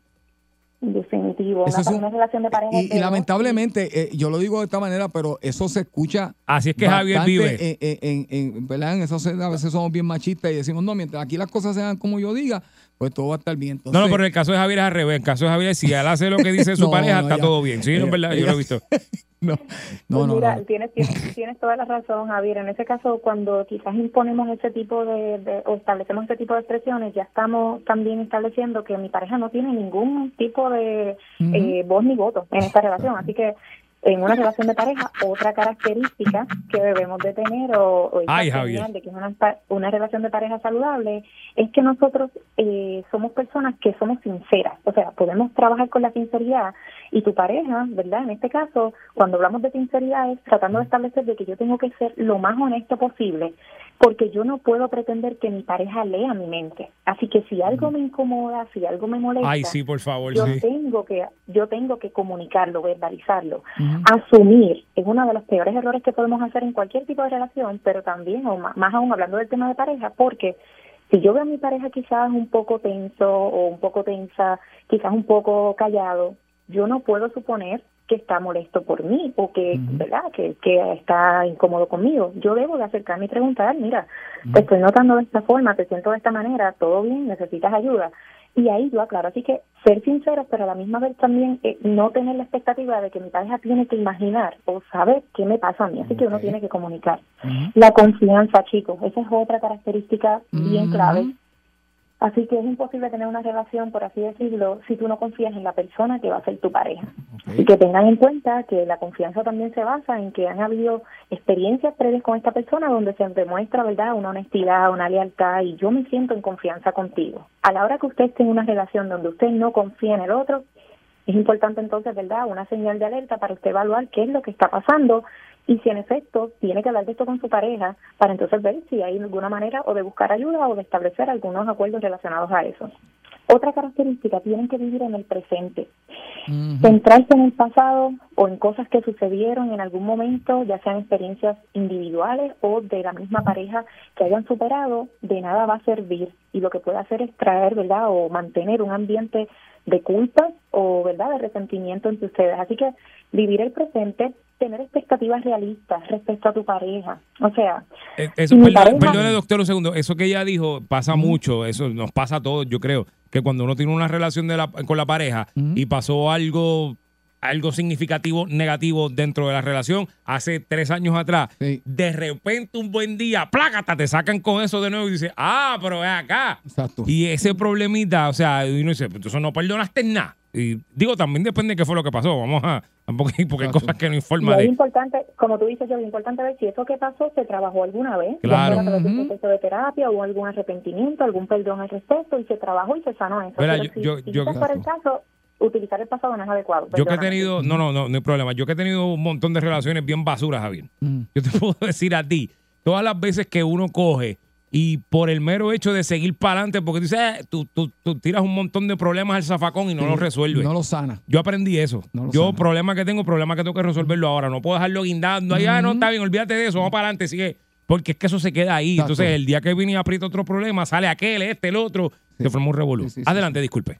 Definitivo. Una, es un- una relación de pareja. Y, lamentablemente, eh, yo lo digo de esta manera, pero eso se escucha. Así es que Javier vive. En, en- en- en- ¿verdad? En eso se- a veces somos bien machistas y decimos, no, mientras aquí las cosas se hagan como yo diga, pues todo va a estar bien. No, no, Entonces, pero el caso de Javier es al revés. El caso de Javier, si él hace lo que dice su No, pareja, no, está ya. todo bien. Sí, no es Ella- verdad. Yo lo he visto. no, no, no, mira, no. Tienes, tienes, tienes toda la razón, Javier. En ese caso, cuando quizás imponemos ese tipo de, de- o establecemos ese tipo de expresiones, ya estamos también estableciendo que mi pareja no tiene ningún tipo de eh, voz ni voto en esta relación. Así que en una relación de pareja, otra característica que debemos de tener o, o Ay, de que es una, una relación de pareja saludable es que nosotros eh, somos personas que somos sinceras. O sea, podemos trabajar con la sinceridad y tu pareja, ¿verdad? En este caso, cuando hablamos de sinceridad es tratando de establecer de que yo tengo que ser lo más honesto posible porque yo no puedo pretender que mi pareja lea mi mente. Así que si algo me incomoda, si algo me molesta, Ay, sí, por favor, yo sí. tengo que yo tengo que comunicarlo, verbalizarlo, asumir es uno de los peores errores que podemos hacer en cualquier tipo de relación, pero también o más aún hablando del tema de pareja, porque si yo veo a mi pareja quizás un poco tenso o un poco tensa, quizás un poco callado, yo no puedo suponer que está molesto por mí o que, ¿verdad? Que, que está incómodo conmigo. Yo debo de acercarme y preguntar, mira, te estoy notando de esta forma, te siento de esta manera, todo bien, necesitas ayuda. Y ahí yo aclaro, así que ser sinceros, pero a la misma vez también eh, no tener la expectativa de que mi pareja tiene que imaginar o saber qué me pasa a mí, así que uno tiene que comunicar. La confianza, chicos, esa es otra característica bien clave. Así que es imposible tener una relación, por así decirlo, si tú no confías en la persona que va a ser tu pareja. Y que tengan en cuenta que la confianza también se basa en que han habido experiencias previas con esta persona donde se demuestra, ¿verdad?, una honestidad, una lealtad y yo me siento en confianza contigo. A la hora que usted esté en una relación donde usted no confía en el otro, es importante entonces, ¿verdad?, una señal de alerta para usted evaluar qué es lo que está pasando y si en efecto tiene que hablar de esto con su pareja para entonces ver si hay alguna manera o de buscar ayuda o de establecer algunos acuerdos relacionados a eso. Otra característica, tienen que vivir en el presente. Centrarse en el pasado o en cosas que sucedieron en algún momento, ya sean experiencias individuales o de la misma pareja que hayan superado, de nada va a servir. Y lo que puede hacer es traer, ¿verdad?, o mantener un ambiente de culpa o, ¿verdad?, de resentimiento entre ustedes. Así que vivir el presente, tener expectativas realistas respecto a tu pareja. O sea, Eh, Eso, perdone, pareja- perdone, doctor, un segundo. Eso que ella dijo pasa mucho, eso nos pasa a todos, yo creo, que cuando uno tiene una relación de la- con la pareja y pasó algo, algo significativo, negativo dentro de la relación hace tres años atrás, Sí. de repente un buen día, plácata, te sacan con eso de nuevo y dice, ah, pero es acá. Exacto. Y ese problemita, o sea, y uno dice, "Pues entonces no perdonaste nada. Y digo, también depende de qué fue lo que pasó. Vamos a, tampoco, porque hay cosas que no informan es de. importante, como tú dices, yo es importante ver si eso que pasó se trabajó alguna vez, ya Claro. sea a través de un proceso de terapia o algún arrepentimiento, algún perdón al respecto y se trabajó y se sanó eso. Pero yo- si, yo- si yo- ese fuera el caso, utilizar el pasado no es adecuado. Yo que he tenido, no, no, no, no hay problema. Yo que he tenido un montón de relaciones bien basuras, Javier. Mm. Yo te puedo decir a ti, todas las veces que uno coge y por el mero hecho de seguir para adelante, porque tú dices, eh, tú, tú- tú tiras un montón de problemas al zafacón y no los resuelves. No lo sana. Yo aprendí eso. No lo Yo, sana. problema que tengo, problema que tengo que resolverlo ahora. No puedo dejarlo guindando. ahí, ah, no, está bien, olvídate de eso, vamos para adelante, sigue. Porque es que eso se queda ahí. Exacto. Entonces, el día que viene y aprieta otro problema, sale aquel, este, el otro, se forma un revolú. Sí, sí, sí, Adelante, disculpe.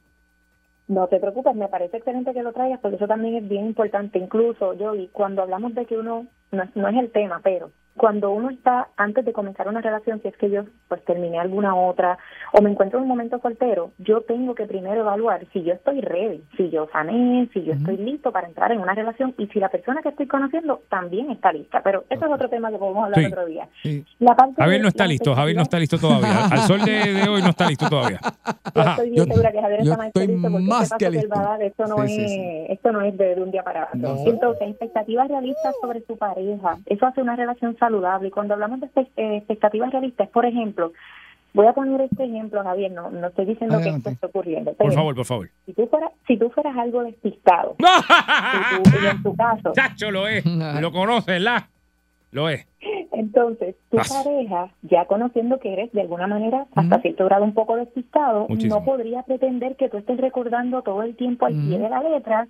No te preocupes, me parece excelente que lo traigas porque eso también es bien importante. Incluso, yo, y cuando hablamos de que uno, no es, no es el tema, pero cuando uno está antes de comenzar una relación, si es que yo pues terminé alguna otra o me encuentro en un momento soltero, yo tengo que primero evaluar si yo estoy ready, si yo sané, si yo estoy listo para entrar en una relación y si la persona que estoy conociendo también está lista. Pero eso es otro tema que podemos hablar Sí. otro día. Sí. La parte Javier no está listo, Javier no está listo todavía. Al sol de, de hoy no está listo todavía. Yo estoy bien Yo- segura que Javier está más listo porque más que listo. dar, esto no, Sí, es, esto no es de, de un día para otro. No. Entonces, expectativas realistas sobre su pareja, eso hace una relación saludable. Y cuando hablamos de eh, expectativas realistas, por ejemplo, voy a poner este ejemplo, Javier, no, no estoy diciendo que esto esté ocurriendo. Por favor, por favor. Si tú, fueras, si tú fueras algo despistado, tú- en tu caso, Chacho, lo es. Lo conoces, ¿verdad? Lo es. Entonces, tu Ah. pareja, ya conociendo que eres de alguna manera hasta cierto grado un poco despistado, Muchísimo. no podría pretender que tú estés recordando todo el tiempo al pie de la letra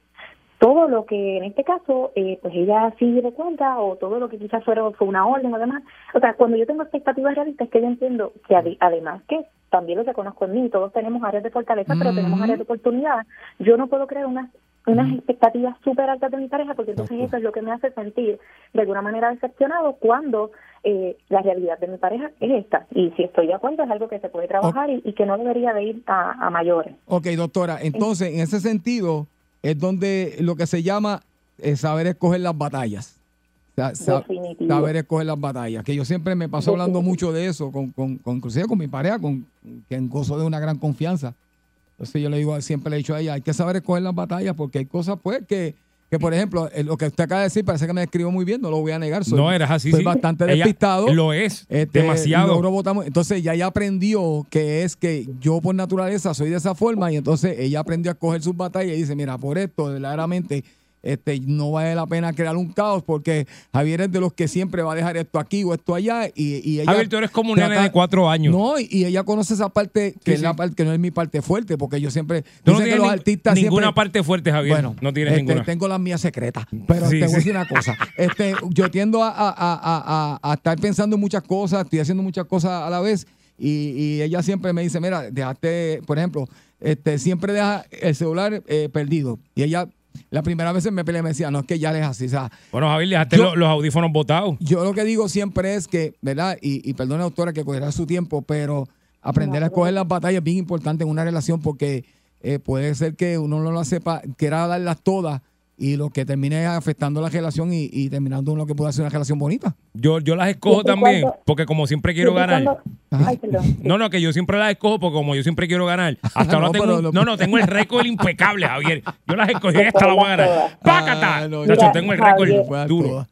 todo lo que en este caso, eh, pues ella sí recuerda o todo lo que quizás fuera, fue una orden o demás. O sea, cuando yo tengo expectativas realistas, es que yo entiendo que ade- además que también lo reconozco en mí, todos tenemos áreas de fortaleza, pero tenemos áreas de oportunidad. Yo no puedo crear unas unas expectativas súper altas de mi pareja porque entonces eso es lo que me hace sentir de alguna manera decepcionado cuando eh, la realidad de mi pareja es esta y si estoy de acuerdo es algo que se puede trabajar y, y que no debería de ir a, a mayores. Ok, doctora, entonces en ese sentido es donde lo que se llama eh, saber escoger las batallas. Sa- sa- Definitivo. saber escoger las batallas. Que yo siempre me paso hablando mucho de eso, con, con, con- inclusive con mi pareja, con que gozo de una gran confianza. Entonces yo le digo, siempre le he dicho a ella, hay que saber escoger las batallas porque hay cosas pues que, que por ejemplo, eh, lo que usted acaba de decir parece que me describo muy bien, no lo voy a negar. Soy, no, eras así. soy sí. bastante Ella despistado. Lo es. Este, demasiado. entonces ya ella aprendió que es que yo por naturaleza soy de esa forma y entonces ella aprendió a coger sus batallas y dice, mira, por esto verdaderamente este, no vale la pena crear un caos porque Javier es de los que siempre va a dejar esto aquí o esto allá y, y ella... Javier, tú eres como un nene de cuatro años. No, y, y ella conoce esa parte que Sí, es la parte que no es mi parte fuerte porque yo siempre... Tú no dicen que tienes los artistas ninguna siempre- parte fuerte, Javier. bueno, no tienes este, ninguna. Tengo las mías secretas. Pero Sí, te voy sí. a decir una cosa. Este, yo tiendo a, a- a- a- a estar pensando en muchas cosas, estoy haciendo muchas cosas a la vez. Y, y ella siempre me dice, mira, dejaste, por ejemplo, este, siempre deja el celular eh, perdido. Y ella, la primera vez me peleé me decía, no, es que ya es así. O sea, Bueno, Javier, dejaste Yo- los audífonos botados. yo lo que digo siempre es que, ¿verdad? Y, y perdone, doctora, que cogerá su tiempo, pero Aprender a escoger las batallas es bien importante en una relación porque eh, puede ser que uno no lo sepa, quiera darlas todas y lo que termine afectando la relación y, y terminando en lo que puede ser una relación bonita. Yo, yo las escojo también, cuando- porque como siempre quiero ganar. cuando- Ay, perdón. No, no, que yo siempre las escojo porque como yo siempre quiero ganar. Hasta ahora no, tengo, pero no, no, tengo el récord impecable, Javier. Yo las escogí esta la voy a ganar. ¡Pácata! Ah, no, Chacho, tengo el récord duro.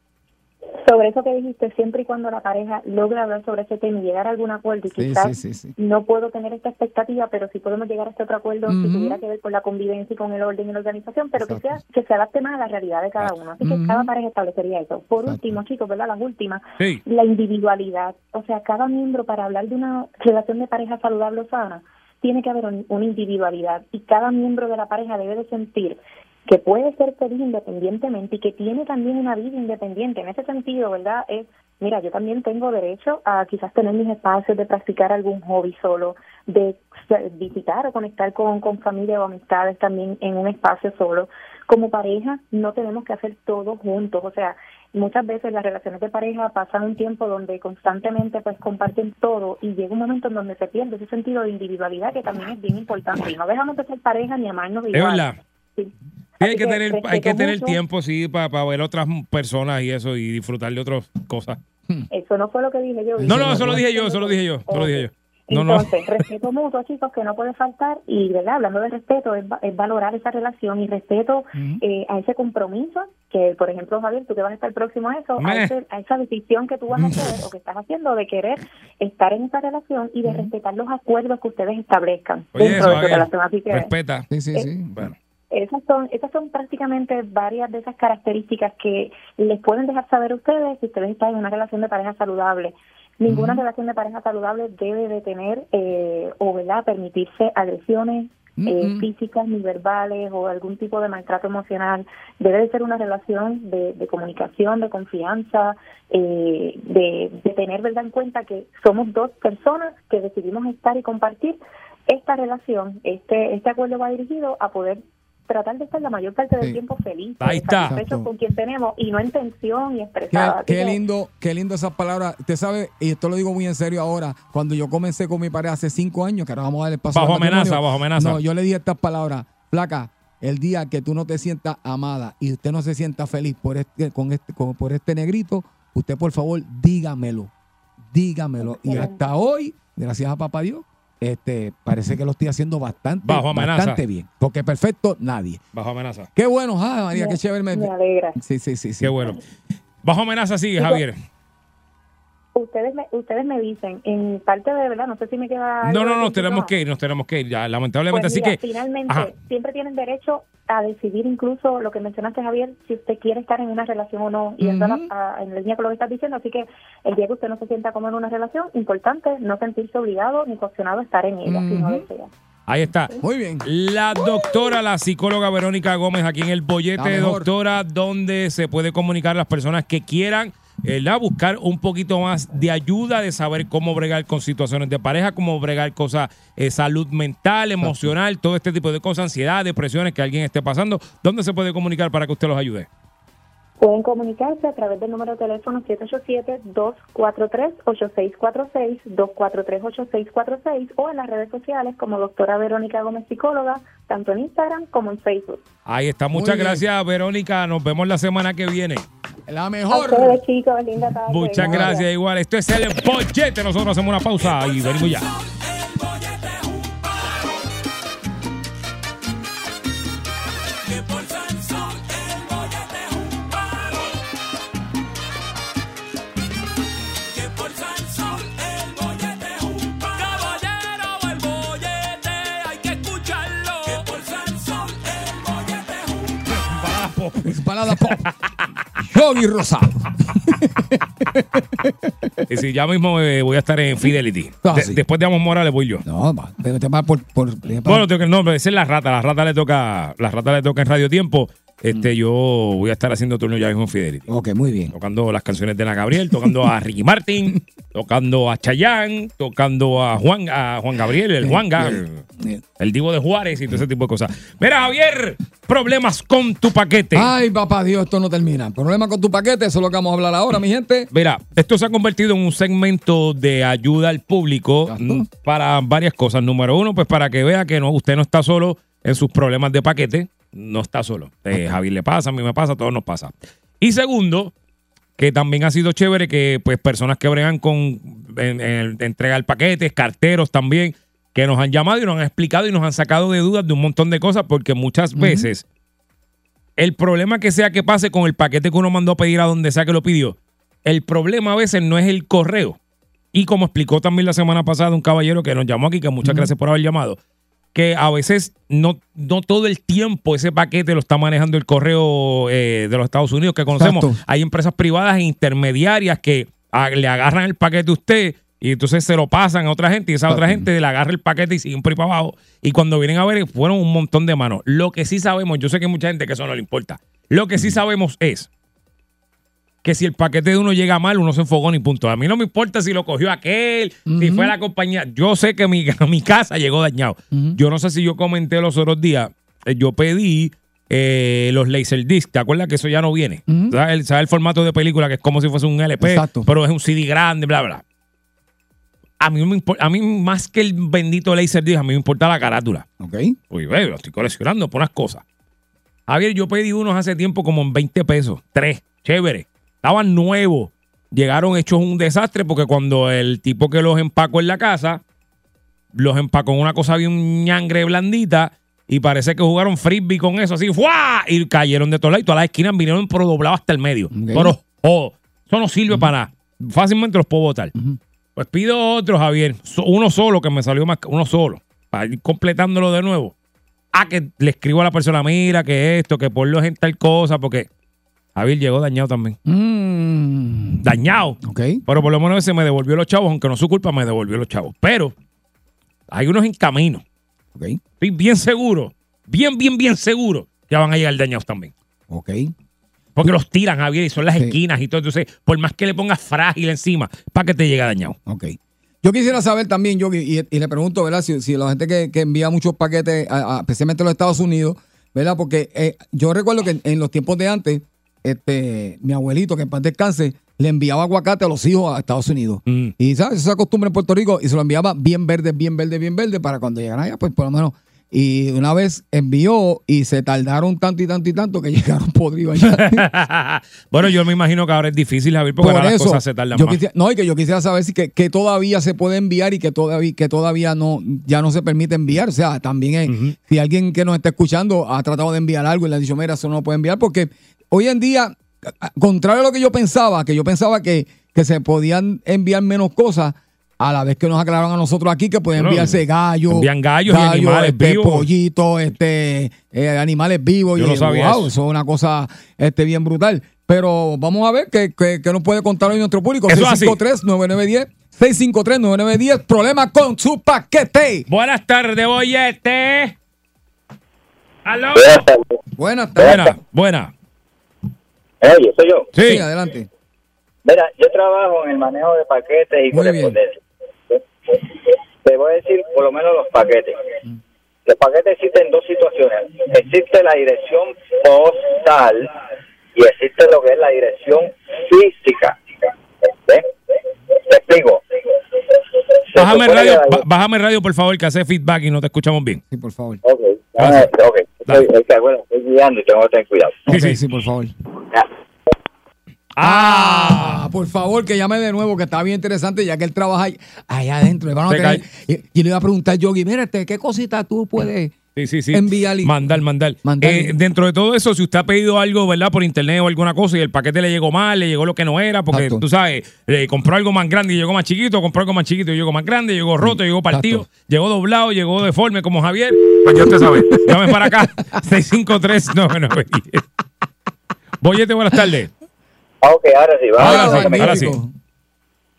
Sobre eso que dijiste, siempre y cuando la pareja logra hablar sobre ese tema y llegar a algún acuerdo, y quizás sí, sí, sí. no puedo tener esta expectativa, pero sí podemos llegar a este otro acuerdo si Ujú. tuviera que ver con la convivencia y con el orden y la organización, pero que sea que se adapte más a la realidad de cada uno. Así que cada pareja establecería eso. Por Exacto. último, chicos, ¿verdad? Las últimas, Sí. la individualidad. O sea, cada miembro para hablar de una relación de pareja saludable o sana, tiene que haber un- una individualidad y cada miembro de la pareja debe de sentir que puede ser feliz independientemente y que tiene también una vida independiente. En ese sentido, ¿verdad? Es, mira, yo también tengo derecho a quizás tener mis espacios de practicar algún hobby solo, de visitar o conectar con, con familia o amistades también en un espacio solo. Como pareja no tenemos que hacer todo juntos, o sea, muchas veces las relaciones de pareja pasan un tiempo donde constantemente pues comparten todo y llega un momento en donde se pierde ese sentido de individualidad que también es bien importante y no dejamos de ser pareja ni amarnos Es igual. verdad. Sí. Hay que tener, hay que tener mucho. tiempo, sí, para ver otras personas y eso y disfrutar de otras cosas. Eso no fue lo que dije yo. No, no, eso lo dije yo, eso lo dije yo, eso lo dije yo. No, no. Entonces, respeto mutuo, chicos, que no puede faltar. Y, ¿verdad? Hablando de respeto, es, va- es valorar esa relación y respeto eh, a ese compromiso que, por ejemplo, Javier, tú que vas a estar próximo a eso, a, ese- a esa decisión que tú vas a hacer o que estás haciendo de querer estar en esa relación y de respetar los acuerdos que ustedes establezcan Oye, dentro eso, de su relación. Así que respeta. Sí, sí, Eh, sí. Bueno. Esas son, esas son prácticamente varias de esas características que les pueden dejar saber a ustedes si ustedes están en una relación de pareja saludable. Ninguna relación de pareja saludable debe de tener eh, o ¿verdad? permitirse agresiones eh, Mm-mm. físicas ni verbales o algún tipo de maltrato emocional. Debe de ser una relación de, de comunicación, de confianza, eh, de, de tener verdad en cuenta que somos dos personas que decidimos estar y compartir esta relación. Este, este acuerdo va dirigido a poder tratar de estar la mayor parte del Sí. tiempo feliz, Ahí está. satisfechos con quien tenemos y no en tensión y Qué, estresada. Qué que- lindo, qué lindo esas palabras. Usted sabe, y esto lo digo muy en serio ahora, cuando yo comencé con mi pareja hace cinco años, que ahora vamos a dar el paso Bajo amenaza, bajo amenaza. No, yo le dije estas palabras, placa, el día que tú no te sientas amada y usted no se sienta feliz por este, con este, con- por este negrito, usted por favor dígamelo, dígamelo. Y hasta hoy, gracias a papá Dios, este, parece que lo estoy haciendo bastante, Bajo amenaza. bastante bien. Porque perfecto, nadie. Bajo amenaza. Qué bueno, ah, María, Me- qué chévere. me- me alegra. Sí, sí, sí, sí. Qué bueno. Bajo amenaza sigue, Javier. Ustedes me, ustedes me dicen, en parte de verdad, no sé si me queda... No, no, nos tenemos no. que ir, nos tenemos que ir ya, lamentablemente. Pues Así mira, que, finalmente Ajá. siempre tienen derecho a decidir incluso lo que mencionaste Javier si usted quiere estar en una relación o no y a- a- en línea con lo que estás diciendo así que el día que usted no se sienta como en una relación importante no sentirse obligado ni cuestionado a estar en ella si no Ujú. desea ahí está. Muy bien. La doctora, la psicóloga Verónica Gómez, aquí en el bollete, doctora, donde se puede comunicar las personas que quieran ¿verdad? buscar un poquito más de ayuda, de saber cómo bregar con situaciones de pareja, cómo bregar cosas, eh, salud mental, emocional, todo este tipo de cosas, ansiedad, depresiones que alguien esté pasando. ¿Dónde se puede comunicar para que usted los ayude? pueden comunicarse a través del número de teléfono 787-243-8646 243-8646 o en las redes sociales como doctora Verónica Gómez Psicóloga tanto en Instagram como en Facebook Ahí está. Muchas gracias, Verónica. Nos vemos la semana que viene. La a mejor. ustedes chicos linda tarde Muchas gracias, igual. Esto es el bollete. Nosotros hacemos una pausa y venimos ya. Que por Sansón el bollete es un palo. Que por Sansón el bollete es un palo. Caballero, el bollete hay que escucharlo. Que por Sansón el bollete es un palo. Palada pop. Yogi Rosado. Y si ya mismo eh, voy a estar en Fidelity. Ah, De- sí. Después de Amos Morales voy yo. No, va, pero te va por. por Bueno, tengo que no, esa es la rata. La rata le toca, la rata le toca en Radio Tiempo. Este, yo voy a estar haciendo turno ya en Fidelity. Ok, muy bien. Tocando las canciones de Ana Gabriel, tocando a Ricky Martin, tocando a Chayanne, tocando a Juan, a Juan Gabriel, el Juanga, el, Eh, el divo de Juárez y todo ese tipo de cosas. Mira, Javier, problemas con tu paquete. Ay, papá Dios, esto no termina. Problema con tu paquete, eso es lo que vamos a hablar ahora, mi gente. Mira, esto se ha convertido en un segmento de ayuda al público mm, para varias cosas. Número uno, pues para que vea que no, usted no está solo en sus problemas de paquete. No está solo. Eh, Javier le pasa, a mí me pasa, a todos nos pasa. Y segundo, que también ha sido chévere que pues personas que bregan con en, en- entregar paquetes, carteros también, que nos han llamado y nos han explicado y nos han sacado de dudas de un montón de cosas porque muchas veces el problema que sea que pase con el paquete que uno mandó a pedir a donde sea que lo pidió, el problema a veces no es el correo. Y como explicó también la semana pasada un caballero que nos llamó aquí, que muchas gracias por haber llamado, que a veces no, no todo el tiempo ese paquete lo está manejando el correo eh, de los Estados Unidos que conocemos. Exacto. Hay empresas privadas e intermediarias que le agarran el paquete a usted y entonces se lo pasan a otra gente y esa otra gente le agarra el paquete y siguen por ahí para abajo. Y cuando vienen a ver, fueron un montón de manos. Lo que sí sabemos, yo sé que hay mucha gente que eso no le importa. Lo que sí sabemos es que si el paquete de uno llega mal, uno se enfogó ni punto. A mí no me importa si lo cogió aquel, si fue la compañía. Yo sé que mi, mi casa llegó dañado. Yo no sé si yo comenté los otros días, eh, yo pedí eh, los Laserdisc. ¿Te acuerdas que eso ya no viene? ¿Sabes el, sabes el formato de película que es como si fuese un LP? Exacto. Pero es un CD grande, bla, bla. A mí, me a mí más que el bendito Laserdisc, a mí me importa la carátula. Ok. Uy, ve, lo estoy coleccionando por unas cosas. Javier, yo pedí unos hace tiempo como en 20 pesos. Tres. Chévere. Estaban nuevos. Llegaron hechos un desastre porque cuando el tipo que los empacó en la casa, los empacó en una cosa bien ñangre blandita y parece que jugaron frisbee con eso así. ¡fua! Y cayeron de todos lados y todas las esquinas vinieron por doblado hasta el medio. Ok. Pero, oh, eso no sirve para nada. Fácilmente los puedo botar. Pues pido otro, Javier. Uno solo que me salió más. Uno solo. Para ir completándolo de nuevo. Ah, que le escribo a la persona, mira, que esto, que ponlo en tal cosa, porque Javier llegó dañado también. Mm, Dañado. ok. Pero por lo menos ese me devolvió los chavos, aunque no es su culpa, me devolvió los chavos. Pero hay unos en camino. Ok. Estoy bien seguro, bien, bien, bien seguro que van a llegar dañados también. Ok. Porque los tiran, Javier, y son las Sí. esquinas y todo. Entonces, por más que le pongas frágil encima, para que te llegue dañado. Ok. Yo quisiera saber también, yo, y, y le pregunto, ¿verdad? Si, si la gente que, que envía muchos paquetes, a- a- especialmente a los Estados Unidos, ¿verdad? Porque eh, yo recuerdo que en, en los tiempos de antes, este, mi abuelito, que en paz descanse, le enviaba aguacate a los hijos a Estados Unidos. Mm. Y, ¿sabes? Esa costumbre en Puerto Rico, y se lo enviaba bien verde, bien verde, bien verde, para cuando llegaran allá, pues por lo menos. Y una vez envió y se tardaron tanto y tanto y tanto que llegaron podridos allá. bueno, yo me imagino que ahora es difícil, Javier, porque Por ahora las eso, cosas se tardan yo más. quisiera- no, y que yo quisiera saber si que, que todavía se puede enviar y que todavía, que todavía no, ya no se permite enviar. O sea, también es- si alguien que nos está escuchando ha tratado de enviar algo y le ha dicho, mira, eso no lo puede enviar, porque hoy en día, contrario a lo que yo pensaba, que yo pensaba que, que se podían enviar menos cosas, a la vez que nos aclararon a nosotros aquí que pueden enviarse gallos, envían gallos y animales este, vivos. pollitos, este, eh, animales vivos. Yo y no sabía wow, eso. eso es una cosa este, bien brutal. Pero vamos a ver qué, qué- qué nos puede contar hoy nuestro público. Eso es así. 653-9910. 653-9910. Problema con su paquete. Buenas tardes, bollete. ¿Aló? Buenas tardes. Buena, Oye, soy yo. Sí, Sí. adelante. Mira, yo trabajo en el manejo de paquetes y correspondencia. Te voy a decir por lo menos los paquetes. Los paquetes existen dos situaciones. Existe la dirección postal y existe lo que es la dirección física. ¿Ves? Te explico. Bájame radio, la- bájame radio, por favor, que hace feedback y no te escuchamos bien. Sí, por favor. Ok, Gracias. Ah, ok. Estoy, es que, bueno, estoy guiando y tengo que tener cuidado. Sí, Ok, sí. sí, por favor. Ya. Ah, por favor, que llame de nuevo, que está bien interesante, ya que él trabaja ahí- allá adentro. Y, van a tener- y- y le iba a preguntar, Yogi, mira, este, ¿qué cosita tú puedes sí, sí, sí. enviar? y- Mandar, mandar. Mandar. Eh, dentro de todo eso, si usted ha pedido algo, ¿verdad? Por internet o alguna cosa y el paquete le llegó mal, le llegó lo que no era, porque Exacto. tú sabes, le compró algo más grande y llegó más chiquito, compró algo más chiquito y llegó más grande, llegó roto, llegó partido, Exacto. llegó doblado, llegó deforme como Javier. Pues ya usted sabe. Llame para acá. 653-9910. Boyete, buenas tardes. Ah, Ok, ahora sí. va. Ahora Ahora sí, ahora sí.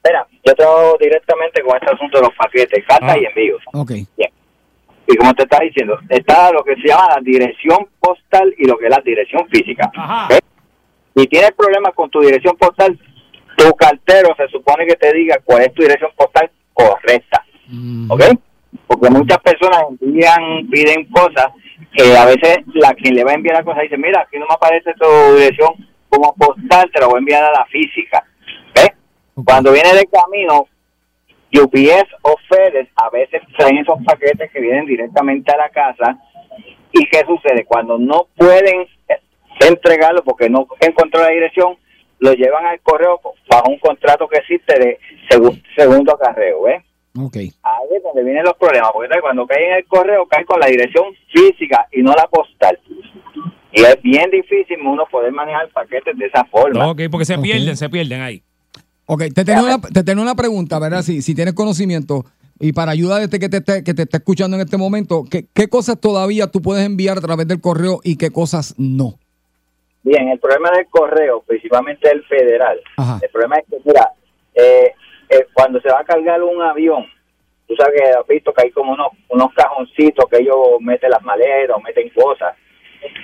Mira, yo trabajo directamente con este asunto de los paquetes, cartas Ah. y envíos. Ok. Bien. Y como te estaba diciendo, está lo que se llama la dirección postal y lo que es la dirección física. Si tienes problemas con tu dirección postal, tu cartero se supone que te diga cuál es tu dirección postal correcta. ¿Ok? Porque muchas personas envían, piden cosas que a veces la quien le va a enviar la cosa dice, mira, aquí no me aparece tu dirección como postal, te la voy a enviar a la física. Cuando viene de camino, UPS o FedEx a veces traen esos paquetes que vienen directamente a la casa. ¿Y qué sucede? Cuando no pueden eh, entregarlo porque no encontró la dirección, lo llevan al correo bajo un contrato que existe de segu- segundo acarreo, ¿ves? Ok. Ahí es donde vienen los problemas, porque cuando caen en el correo, caen con la dirección física y no la postal. Y es bien difícil uno poder manejar paquetes de esa forma. Ok, porque se pierden, se pierden ahí. Ok, te tengo una, te tengo una pregunta, ¿verdad? Si, si tienes conocimiento y para ayuda de este que te, esté- que te está escuchando en este momento, ¿qué, ¿qué cosas todavía tú puedes enviar a través del correo y qué cosas no? Bien, el problema del correo, principalmente el federal, Ajá. el problema es que, mira, eh, eh, cuando se va a cargar un avión, tú sabes que has visto que hay como unos, unos cajoncitos que ellos meten las maletas o meten cosas.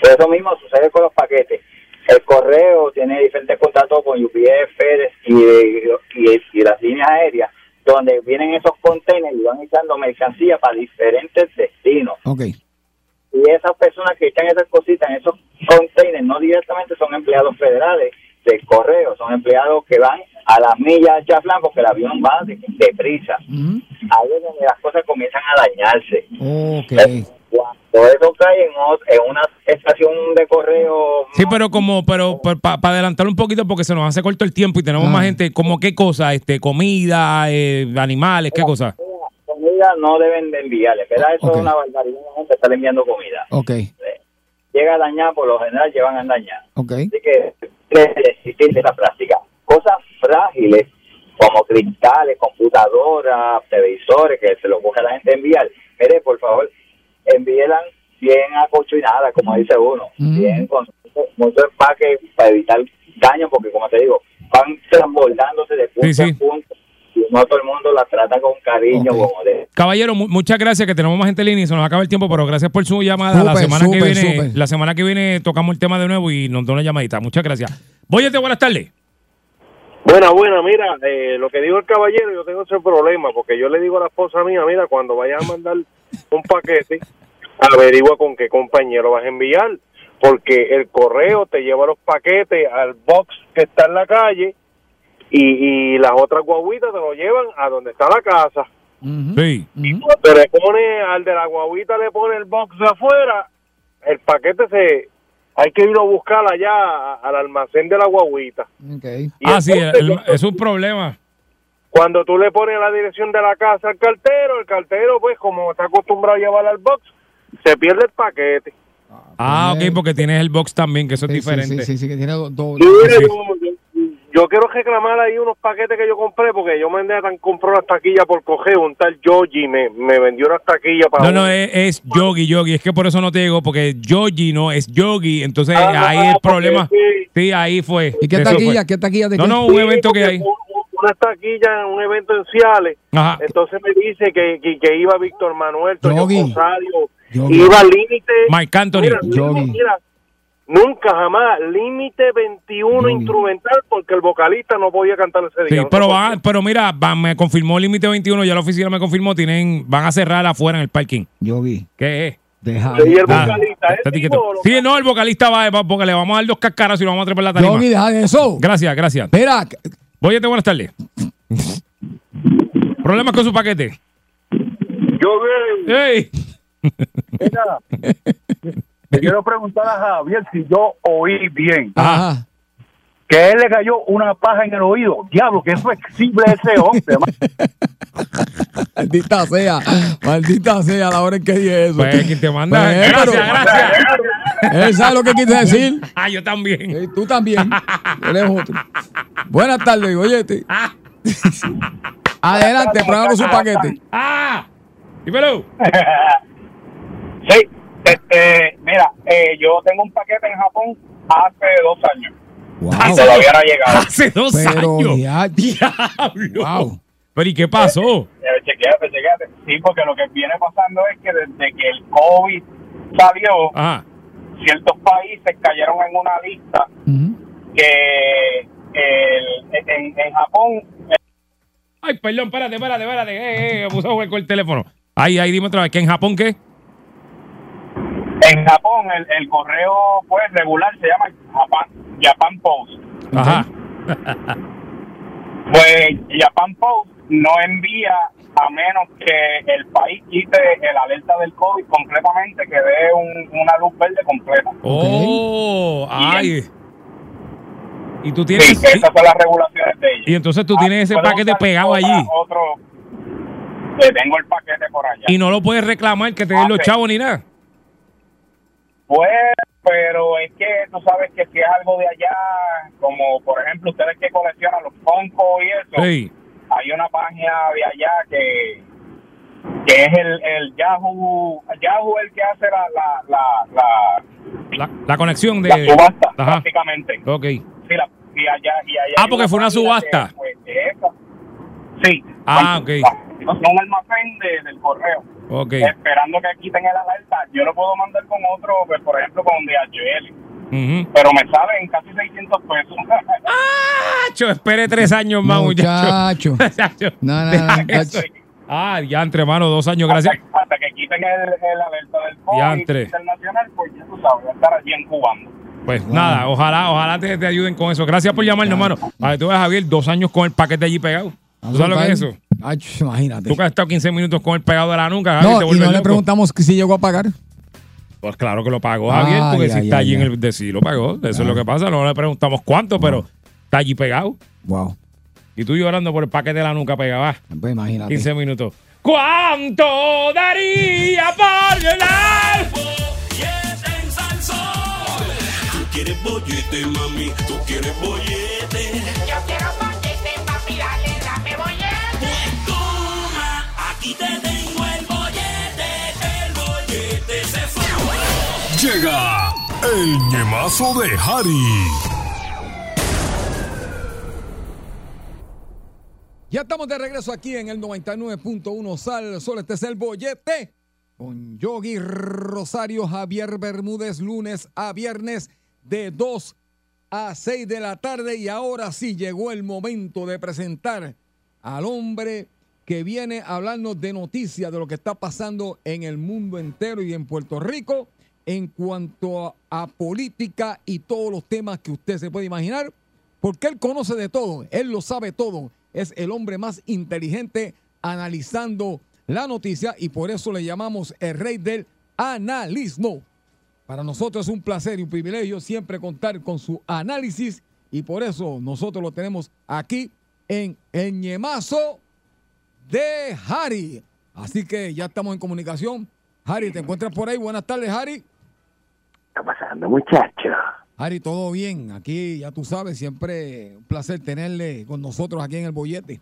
Pues eso mismo sucede con los paquetes. El correo tiene diferentes contratos con UPS, FedEx y, y, y las líneas aéreas, donde vienen esos containers y van echando mercancía para diferentes destinos Ok. y esas personas que echan esas cositas en esos containers no directamente son empleados federales del correo, son empleados que van a las millas de chaflán porque el avión va de- deprisa. Ujú. Ahí es donde las cosas comienzan a dañarse. Ok. Cuando eso cae en, una estación de correo, Sí, pero como, pero para adelantar un poquito porque se nos hace corto el tiempo y tenemos Ah. más gente, como qué cosa, este, comida, eh, animales, qué cosa. comida no deben de enviarle, ¿verdad? Eso es una barbaridad, la gente está enviando comida. Ok. Llega a dañar, por lo general llevan a dañar. Ok. Así que debe de existir esa práctica. Cosas frágiles como cristales, computadoras, televisores que se lo coge la gente a enviar. Mire, por favor, envíelan bien acochinada, como dice uno, Mm. bien con mucho- empaque para evitar daño, porque como te digo, van transbordándose de punto Sí, sí. a punto y no todo el mundo la trata con cariño, como de... Caballero, mu- muchas gracias que tenemos más gente en línea y se nos acaba el tiempo, pero gracias por su llamada. la semana que viene, la semana que viene tocamos el tema de nuevo y nos da una llamadita. Muchas gracias. Voyete, buenas tardes. Buena, buena, mira, eh, lo que dijo el caballero, yo tengo ese problema, porque yo le digo a la esposa mía, mira, cuando vayas a mandar un paquete, averigua con qué compañero vas a enviar, porque el correo te lleva los paquetes al box que está en la calle y, y las otras guaguitas te lo llevan a donde está la casa. Sí. Te le pone, al de la guaguita le pone el box de afuera, el paquete se... Hay que irlo a buscar allá al almacén de la guaguita. Ok. Y Ah, sí, el- es un problema. cuando tú le pones la dirección de la casa al cartero, el cartero, pues, como está acostumbrado a llevar al box, se pierde el paquete. Ah, ok, Bien. porque tienes el box también, que eso es Sí, diferente. Sí, sí, sí, que tiene do- doble. Sí. Yo, quiero reclamar ahí unos paquetes que yo compré, porque yo mandé a tan compró las taquillas por coger, un tal Yogi me, me vendió unas taquillas para... No, no, es, es Yogi, Yogi. Es que por eso no te digo, porque Yogi no es Yogi. Entonces Ah, ahí el porque problema. sí. Sí, ahí fue. ¿Y qué taquilla? fue. ¿Qué taquilla de No, qué? no, Sí, un evento que hay. un- un- Unas taquillas en un evento en Ciales. Ajá. Entonces me dice que, que, que iba Víctor Manuel, Toño Yogi. Rosario, Yogi. iba límite. Mike Anthony. Mira, Yogi. mira, nunca jamás límite 21 Yogi. instrumental porque el vocalista no podía cantar ese Sí, día. pero, No van, pero mira, van- me confirmó Límite 21, ya la oficina me confirmó, tienen, van a cerrar afuera en el parking. Yogi, ¿Qué es? deja. Y el vocalista, tipo lo- Sí, no, el vocalista va, va, porque le vamos a dar dos cascaras y lo vamos a trepar la tarima. Yogi, deja de eso. Gracias, gracias. Espera, Voyete, buenas tardes. ¿Problemas con su paquete? Yo vi, ¡Ey! mira, le quiero preguntar a Javier si yo oí bien. ajá. Que él le cayó una paja en el oído. Diablo, que flexible ese hombre. Maldita sea, maldita sea la hora en que dije eso. Pues quien te manda. Pues, gracias, pero- gracias. Él sabe lo que quise decir. Ah, yo también. Eh, tú también. Él es otro. Buenas tardes, oyete. Adelante, prueba con su paquete. ¡Ah! Dímelo. Sí, este, mira, eh, yo tengo un paquete en Japón hace dos años. Wow. Y todavía no ha llegado. Hace dos Pero años. ya, Diablo. Wow. Pero ¿y qué pasó? Eh, Chequeate, chequeate. sí, porque lo que viene pasando es que desde que el COVID salió, Ajá. ciertos países cayeron en una lista que el- en, en Japón Ay, perdón, espérate, espérate, espérate. Eh, eh, puse a jugar con el teléfono. Ay, ay, dime otra vez. ¿Que en Japón qué? En Japón el, el correo pues regular se llama Japan, Japan Post. Ajá. Pues Japan Post no envía a menos que el país quite el alerta del COVID completamente, que dé un- una luz verde completa. Oh, ay. Y tú Sí, tienes. esas son las regulaciones de ellos. Y entonces tú tienes ese puedo paquete pegado otra- allí. Otro, tengo el paquete por allá. Y no lo puedes reclamar que te den los Ok. chavos ni nada. Pues, pero es que tú sabes que si es algo de allá, como por ejemplo ustedes que coleccionan los Funko y eso, hay una página de allá que que es el, el Yahoo, Yahoo el que hace la, la, la, la, La, la conexión de. la subasta, Ajá. prácticamente. Ok. Sí, la, y allá, y allá Ah, porque fue una subasta. que, pues. Sí. Ah, ok. Un almacén de- del correo. Ok. Esperando que quiten el alerta. Yo lo puedo mandar con otro, pues, por ejemplo, con DHL. Ujú. Pero me salen casi 600 pesos. Chacho, espere tres años más, muchacho. Muchacho. Muchacho. No, no, no, eso. Ah, ya entre manos, dos años, gracias. hasta, hasta que quiten el, el alerta del COVID internacional, pues ya tú sabes, voy a estar allí incubando. Pues nada, ojalá, ojalá te, te ayuden con eso. Gracias por llamarnos, hermano. A ver, tú ves, Javier, dos años con el paquete allí pegado. ¿Tú sabes lo que es eso? Ay, imagínate. Tú que has estado 15 minutos con el pegado de la nuca, Javier, te No, y vuelves no le preguntamos que si llegó a pagar. Pues claro que lo pagó Javier, porque si está allí en el de sí lo pagó. Eso es lo que pasa. No le preguntamos cuánto, pero está allí pegado. Wow. Y tú llorando por el paquete de la nuca pegado. Ah, Pues imagínate. 15 minutos. ¿Cuánto daría por llorar? Tú quieres bollete, mami, tú quieres bollete. Yo quiero bollete, aquí te tengo el bollete, el bollete se fue. Llega el ñemazo de Harry. Ya estamos de regreso aquí en el 99.1 Sal Sol. Este es el bollete con Yogi Rosario Javier Bermúdez, lunes a viernes de 2 a 6 de la tarde. Y ahora sí llegó el momento de presentar al hombre que viene a hablarnos de noticias de lo que está pasando en el mundo entero y en Puerto Rico en cuanto a, política y todos los temas que usted se puede imaginar, porque él conoce de todo, él lo sabe todo, es el hombre más inteligente analizando la noticia y por eso le llamamos el rey del analismo. Para nosotros es un placer y un privilegio siempre contar con su análisis y por eso nosotros lo tenemos aquí en el de Harry. Así que ya estamos en comunicación. Harry, ¿te encuentras por ahí? Buenas tardes, Harry. está pasando, muchacho? Harry, todo bien. Aquí, ya tú sabes, siempre un placer tenerle con nosotros aquí en el bollete.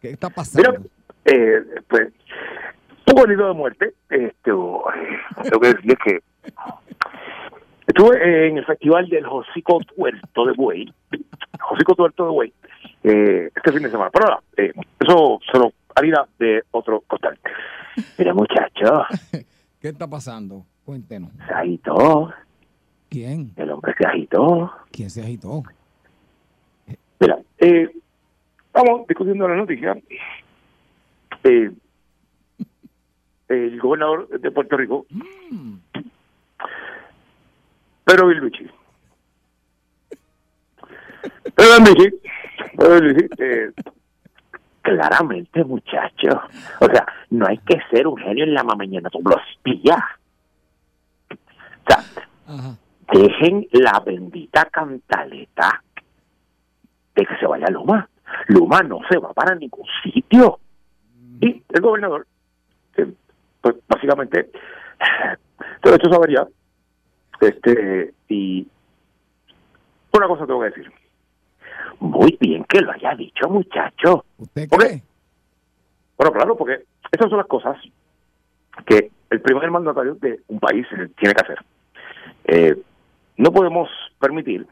¿Qué está pasando? Mira, eh, pues, poco herido de muerte. Esto, eh, tengo que decir que estuve en el festival del Josico Tuerto de Buey, Josico Tuerto de Buey, eh, este fin de semana. Pero ahora, eh, eso se lo harina de otro costal. Mira, muchacho, ¿Qué está pasando? Cuéntenos. se agitó, ¿Quién? el hombre se agitó. ¿Quién se agitó? Mira, eh, vamos discutiendo la noticia. Eh, el gobernador de Puerto Rico, Pedro Billucci. Pedro Billucci, Pedro eh, claramente, muchacho. O sea, no hay que ser un genio en la mañana, tú lo espía. O sea, Ajá. dejen la bendita cantaleta de que se vaya Luma. Luma no se va para ningún sitio. Y el gobernador, que, pues básicamente, todo esto sabría. Este, y una cosa tengo que decir. Muy bien que lo haya dicho, muchacho. ¿Usted ¿Por qué? cree? Bueno, claro, porque esas son las cosas que el primer mandatario de un país tiene que hacer. Eh, no podemos permitir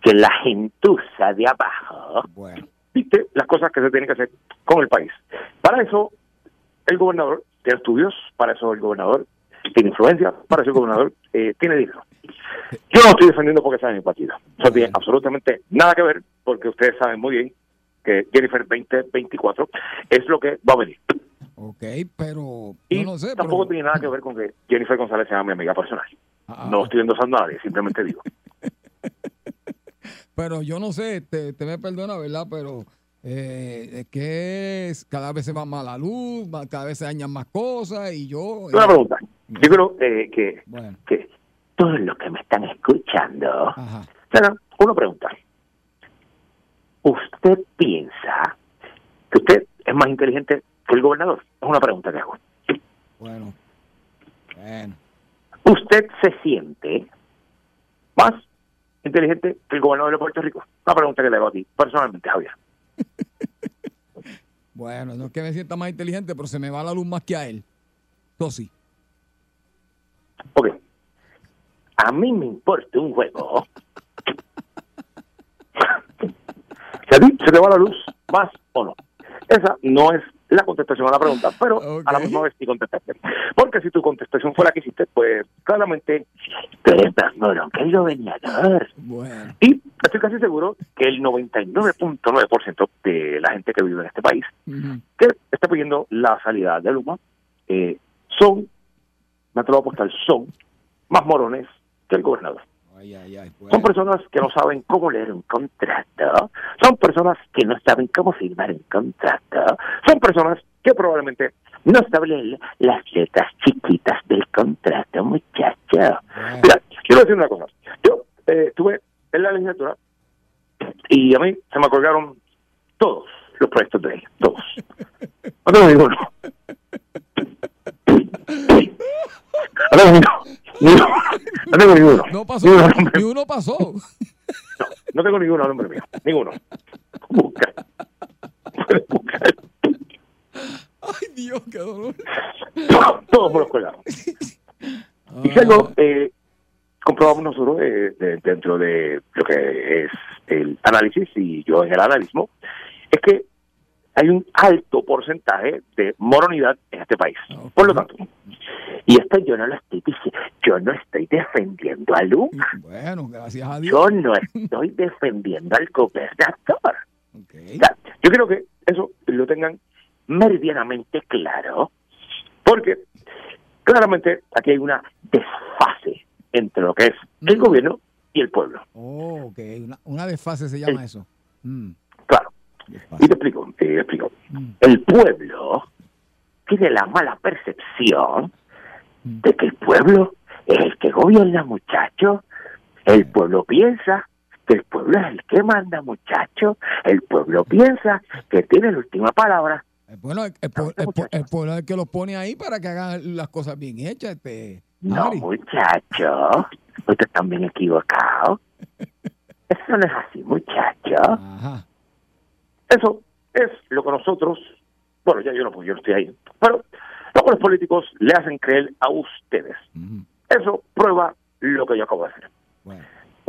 que la gentuza de abajo Bueno, dicte las cosas que se tienen que hacer con el país. Para eso el gobernador tiene estudios, para eso el gobernador tiene influencia, para eso el gobernador eh, tiene dinero. Yo no estoy defendiendo porque sea mi partido. Eso tiene absolutamente nada que ver, porque ustedes saben muy bien que Jennifer 2024 es lo que va a venir. Ok, pero Y no sé. tampoco pero- tiene nada que ver con que Jennifer González sea mi amiga personal. Ah, No estoy endosando a nadie, simplemente digo. Pero yo no sé, te, te me perdona, ¿verdad? Pero eh, es que es- cada vez se va más la luz, cada vez se dañan más cosas y yo... Una pregunta. Yo creo eh, que, Bueno. que todos los que me están escuchando, Ajá. Sara, una pregunta. ¿Usted piensa que usted es más inteligente que el gobernador? Es una pregunta que hago. Bueno. Bueno. ¿Usted se siente más inteligente que el gobernador de Puerto Rico? Una pregunta que le hago a ti, personalmente, Javier. Bueno, no es que me sienta más inteligente, pero se me va la luz más que a él. Eso sí. Ok. A mí me importa un huevo. Si a ti se te va la luz, más o no. Esa no es la contestación a la pregunta, pero a la misma vez sí contestaste. Porque si tu contestación fue la que hiciste, pues claramente tú eres más morón que el gobernador. Bueno. Y estoy casi seguro que el 99.9% de la gente que vive en este país que está pidiendo la salida de Luma eh, son, me atrevo a apostar, son más morones que el gobernador. Ay, ay, ay. Son personas que no saben cómo leer un contrato. Son personas que no saben cómo firmar un contrato. Son personas que probablemente no saben las letras chiquitas del contrato, muchacho. Mira, quiero decir una cosa. Yo eh, estuve en la legislatura y a mí se me colgaron todos los proyectos de ley. Todos. No tengo ninguno. No tengo ninguno. No tengo ninguno. No pasó, Ninguno, ni uno pasó. No tengo ninguno, nombre mío. Ninguno. Busca. Puedes buscar. Ay, Dios, qué dolor. Todos me los colgaron. Y luego eh, comprobamos nosotros eh, de- dentro de lo que es el análisis y yo en el analismo, es que hay un alto porcentaje de moronidad en este país. Por lo tanto, y esto yo no lo estoy diciendo, yo no estoy defendiendo a Luma, Bueno, gracias a Dios. yo no estoy defendiendo al gobernador. O sea, yo creo que eso lo tengan meridianamente claro, porque claramente aquí hay una desfase entre lo que es el gobierno y el pueblo. Oh, ok. Una, una desfase se llama eso. Mm. Y te explico, te explico. El pueblo tiene la mala percepción de que el pueblo es el que gobierna, muchacho. El pueblo piensa que el pueblo es el que manda, muchacho. El pueblo piensa que tiene la última palabra. Bueno, el, el pue- el pue- el pueblo es el que los pone ahí para que hagan las cosas bien hechas. Este, No, Ari. muchacho. Usted está bien equivocado. Eso no es así, muchacho. Eso es lo que nosotros, bueno, ya yo no, yo no estoy ahí, pero los políticos le hacen creer a ustedes. Eso prueba lo que yo acabo de hacer.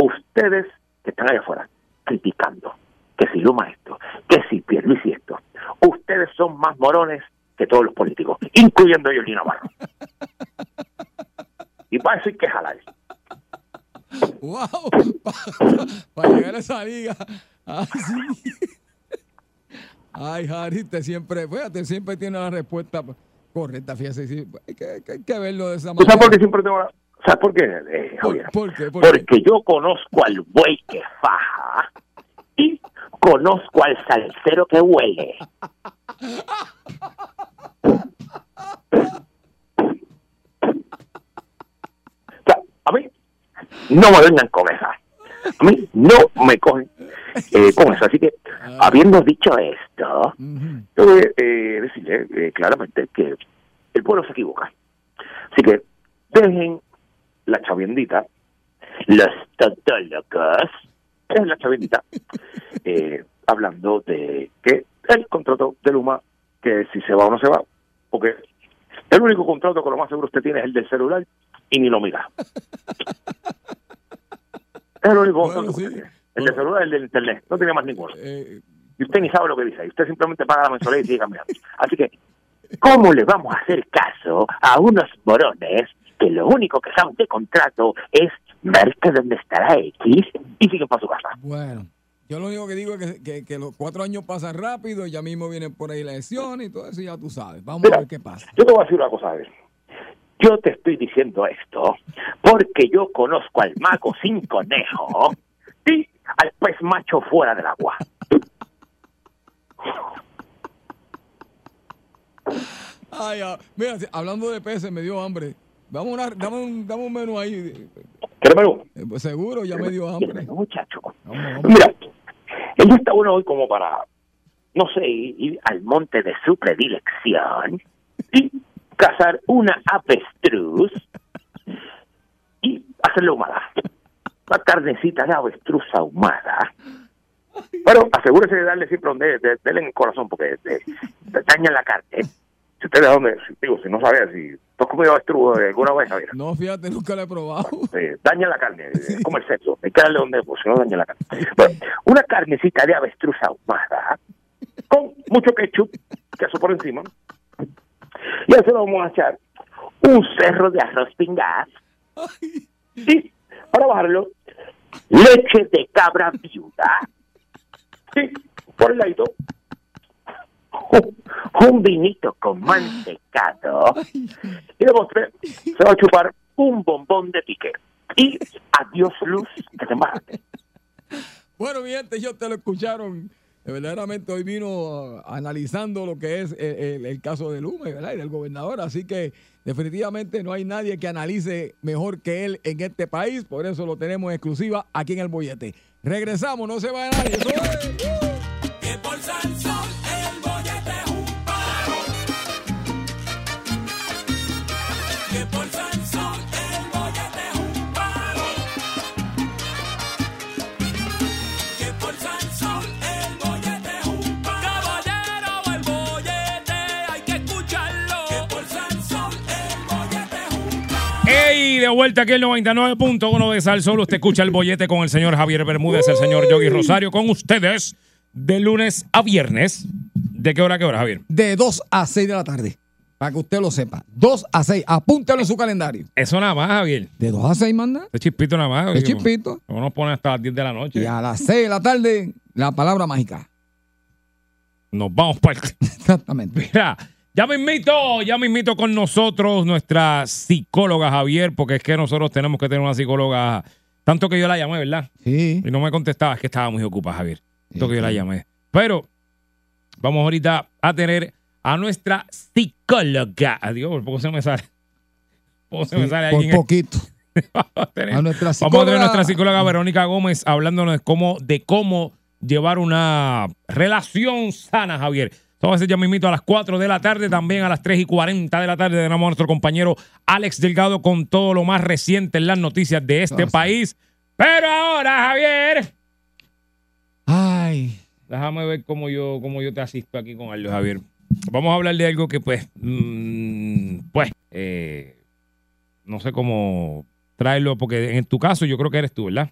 Ustedes que están allá afuera criticando que si Luma esto, que si Pierluisi esto, ustedes son más morones que todos los políticos, incluyendo yo, Navarro. Y para eso hay que jalar. ¡Wow! Para llegar a esa liga. Ay, sí. Ay, Harry, te siempre, fíjate, siempre tiene la respuesta correcta, fíjate. sí, hay, que, hay que- verlo de esa ¿Tú manera. sabes por qué siempre tengo la... ¿Sabes por qué, eh, Javier? ¿Por qué? ¿Por qué? Porque yo conozco al buey que faja y conozco al salsero que huele. O sea, a mí no me vengan con. A mí no me cogen eh, con eso. Así que, habiendo dicho esto, yo voy a eh, decirle eh, claramente que el pueblo se equivoca. Así que dejen la chaviendita, los tontólogos, dejen la chaviendita, eh, hablando de que el contrato de Luma, que si se va o no se va, porque el único contrato que lo más seguro usted tiene es el del celular y ni lo mira. Es el único contrato que usted tiene. El del celular y el del internet, no tiene más ninguno. Eh, Y usted ni sabe lo que dice, y usted simplemente paga la mensualidad y sigue cambiando. Así que ¿cómo le vamos a hacer caso a unos morones que lo único que saben de contrato es verte dónde estará X y siguen para su casa? Bueno, yo lo único que digo es que, que- que los cuatro años pasan rápido y ya mismo vienen por ahí las elecciones y todo eso, ya tú sabes. Vamos Mira, a ver qué pasa. Yo te voy a decir una cosa, a ver. Yo te estoy diciendo esto porque yo conozco al mago sin conejo y al pez macho fuera del agua. Ay, ah, mira, hablando de peces, me dio hambre. Vamos una, dame, un, dame un menú ahí. ¿Quieres menú? Eh, pues seguro, ya me dio ¿Quieres hambre. muchacho? Vamos, vamos. Mira, ella está uno hoy como para, no sé, ir, al monte de su predilección y cazar una avestruz y hacerla ahumada. Una carnecita de avestruz ahumada. Pero asegúrese de darle siempre donde, de, denle en el corazón porque eh, daña la carne. Si usted de dónde, digo, si no sabía, si tú has comido avestruz alguna vez, Javier, No, fíjate, nunca lo he probado. eh, daña la carne, eh, es como el sexo, hay que darle donde, pues si no daña la carne. Bueno, una carnecita de avestruz ahumada, con mucho ketchup, queso por encima, y a eso le vamos a echar un cerro de arroz pingaz, y para bajarlo, leche de cabra viuda, y por el ladito, un, vinito con mantecado, y de postre se va a chupar un bombón de pique. Y adiós luz, que te embarace. Bueno, mi gente, ellos te lo escucharon. Verdaderamente hoy vino ah, analizando lo que es el, caso de Luma ¿verdad? y del gobernador. Así que definitivamente no hay nadie que analice mejor que él en este país. Por eso lo tenemos en exclusiva aquí en el bollete. Regresamos, no se vaya nadie. De vuelta aquí el 99.1 de Sal Solo. Usted escucha el bollete con el señor Javier Bermúdez, el señor Yogi Rosario, con ustedes de lunes a viernes. ¿De qué hora a qué hora, Javier? De 2 a 6 de la tarde. Para que usted lo sepa. 2 a 6. Apúntalo en su calendario. Eso nada más, Javier. De 2 a 6, manda. Este chispito nada más. Es chispito. No nos pone hasta las 10 de la noche. Y a las 6 de la tarde, la palabra mágica. Nos vamos para Exactamente. Mira, ya me invito, ya me invito con nosotros nuestra psicóloga Javier, porque es que nosotros tenemos que tener una psicóloga. Tanto que yo la llamé, ¿verdad? Sí. Y no me contestaba, es que estaba muy ocupada, Javier. Tanto que yo la llamé. Pero vamos ahorita a tener a nuestra psicóloga. Adiós, por poco se me sale. Por poco se me Sí, sale por poquito. Vamos a tener- A nuestra Vamos a tener psicóloga. a nuestra psicóloga Verónica Gómez hablándonos de cómo, de cómo llevar una relación sana, Javier. Esto va a ser ya mismito a las 4 de la tarde, también a las 3 y 40 de la tarde tenemos a nuestro compañero Alex Delgado con todo lo más reciente en las noticias de este país. Pero ahora, Javier, Ay. déjame ver cómo yo, cómo yo te asisto aquí con Aldo, Javier. Vamos a hablar de algo que, pues, mm, pues, eh, no sé cómo traerlo, porque en tu caso yo creo que eres tú, ¿verdad?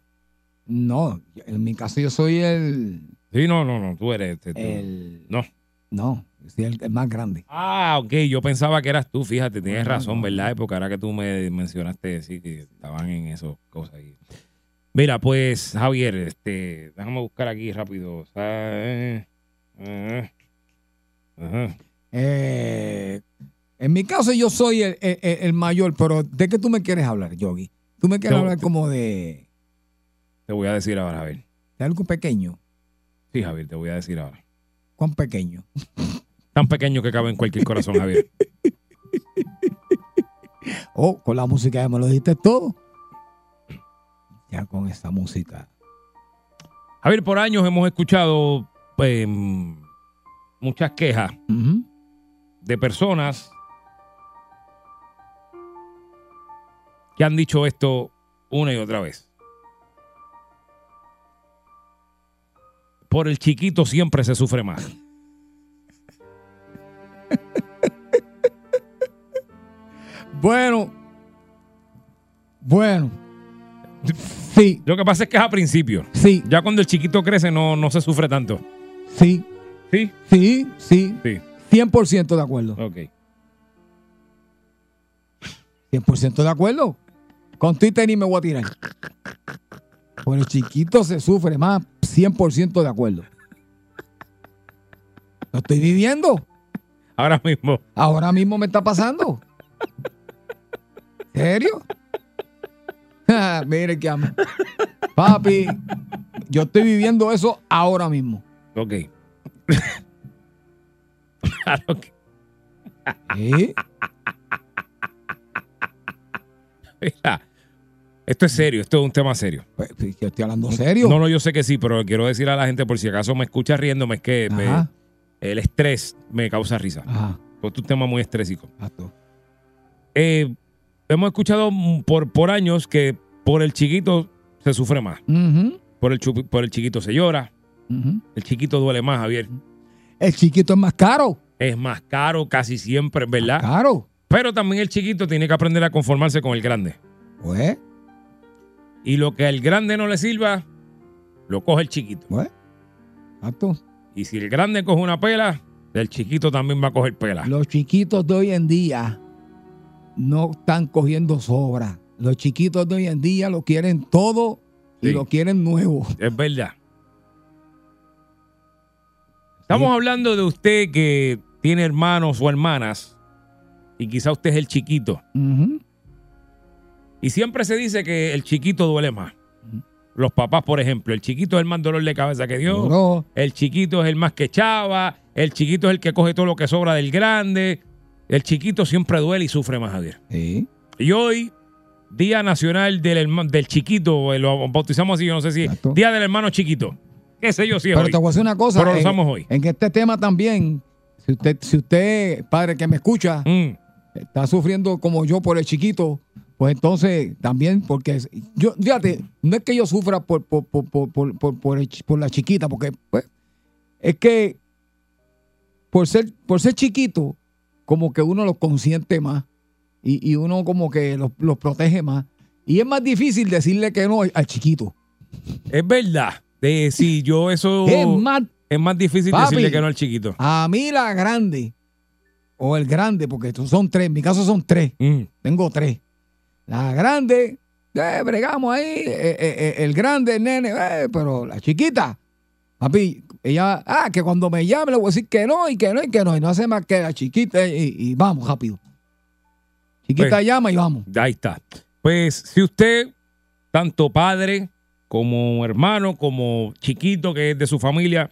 No, en mi caso yo soy el. Sí, no, no, no, tú eres. este, tú. el No. No, soy el, más grande. Ah, ok, yo pensaba que eras tú, fíjate, tienes razón, ¿verdad? Porque ahora que tú me mencionaste, sí, que estaban en esas cosas ahí. Mira, pues, Javier, este, déjame buscar aquí rápido. Eh, eh. Eh, en mi caso yo soy el, el- el- el mayor, pero ¿de qué tú me quieres hablar, Yogi? Tú me quieres hablar como de, Te voy a decir ahora, Javier. de algo pequeño. Sí, Javier, te voy a decir ahora. ¿Cuán pequeño? Tan pequeño que cabe en cualquier corazón, Javier. Oh, con la música ya me lo dijiste todo. Ya con esa música. Javier, por años hemos escuchado pues, muchas quejas de personas que han dicho esto una y otra vez. Por el chiquito siempre se sufre más. Bueno. Bueno. Sí, Lo que pasa es que es a principio. sí, Ya cuando el chiquito crece no, no se sufre tanto. sí, ¿Sí? sí, sí, Sí. 100% de acuerdo. Ok. 100% de acuerdo. Con Twitter ni me voy a tirar. Por el chiquito se sufre más. 100% de acuerdo. Lo estoy viviendo. Ahora mismo. Ahora mismo me está pasando. ¿Serio? Ah, Mire que amo. Papi, yo estoy viviendo eso ahora mismo. Ok. claro que. ¿Sí? Mira, esto es serio, esto es un tema serio. Pues, pues, yo estoy hablando serio. No, no, yo sé que sí, pero quiero decir a la gente, por si acaso me escucha riéndome, es que me- el estrés me causa risa. Ajá. Porque es un tema muy estrésico. Eh, hemos escuchado por, por años que por el chiquito se sufre más. Por el, por el chiquito se llora. El chiquito duele más, Javier. El chiquito es más caro. Es más caro casi siempre, ¿verdad? Caro. Pero también el chiquito tiene que aprender a conformarse con el grande. Pues, Y lo que al grande no le sirva, lo coge el chiquito. Exacto. Y si el grande coge una pela, el chiquito también va a coger pela. Los chiquitos de hoy en día no están cogiendo sobra. Los chiquitos de hoy en día lo quieren todo y lo quieren nuevo. Es verdad. Estamos hablando de usted que tiene hermanos o hermanas y quizá usted es el chiquito. Y siempre se dice que el chiquito duele más. Los papás, por ejemplo, el chiquito es el más dolor de cabeza que dio. El chiquito es el más que echaba. El chiquito es el que coge todo lo que sobra del grande. El chiquito siempre duele y sufre más, Javier. Sí. Y hoy, Día Nacional del, herma- del Chiquito, eh, lo bautizamos así, yo no sé si Exacto. Día del Hermano Chiquito. Qué sé yo si es Pero hoy. te voy a decir una cosa. Pero lo usamos hoy. en este tema también, si usted, si usted, padre que me escucha, Mm, está sufriendo como yo por el chiquito, pues entonces también, porque yo, fíjate, no es que yo sufra por, por, por, por, la chiquita, porque pues, es que por ser, por ser chiquito, como que uno los consiente más y, y uno como que los, los protege más. Y es más difícil decirle que no al chiquito. es verdad. Sí, yo eso Es más es más difícil Papi. decirle que no al chiquito. A mí la grande, o el grande, porque son tres, en mi caso son tres, Mm, tengo tres. La grande, eh, bregamos ahí, eh, eh, el grande, nene, pero la chiquita, papi, ella, ah, que cuando me llame le voy a decir que no, y que no, y que no, y no hace más que la chiquita, y, y vamos rápido. Chiquita Pues, llama y vamos. ahí está. Pues si usted, tanto padre como hermano, como chiquito que es de su familia,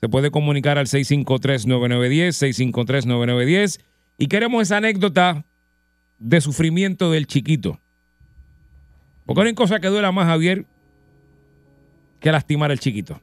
se puede comunicar al 653-9910, 653-9910. Y queremos esa anécdota de sufrimiento del chiquito. Porque no hay cosa que duela más, Javier, que lastimar al chiquito.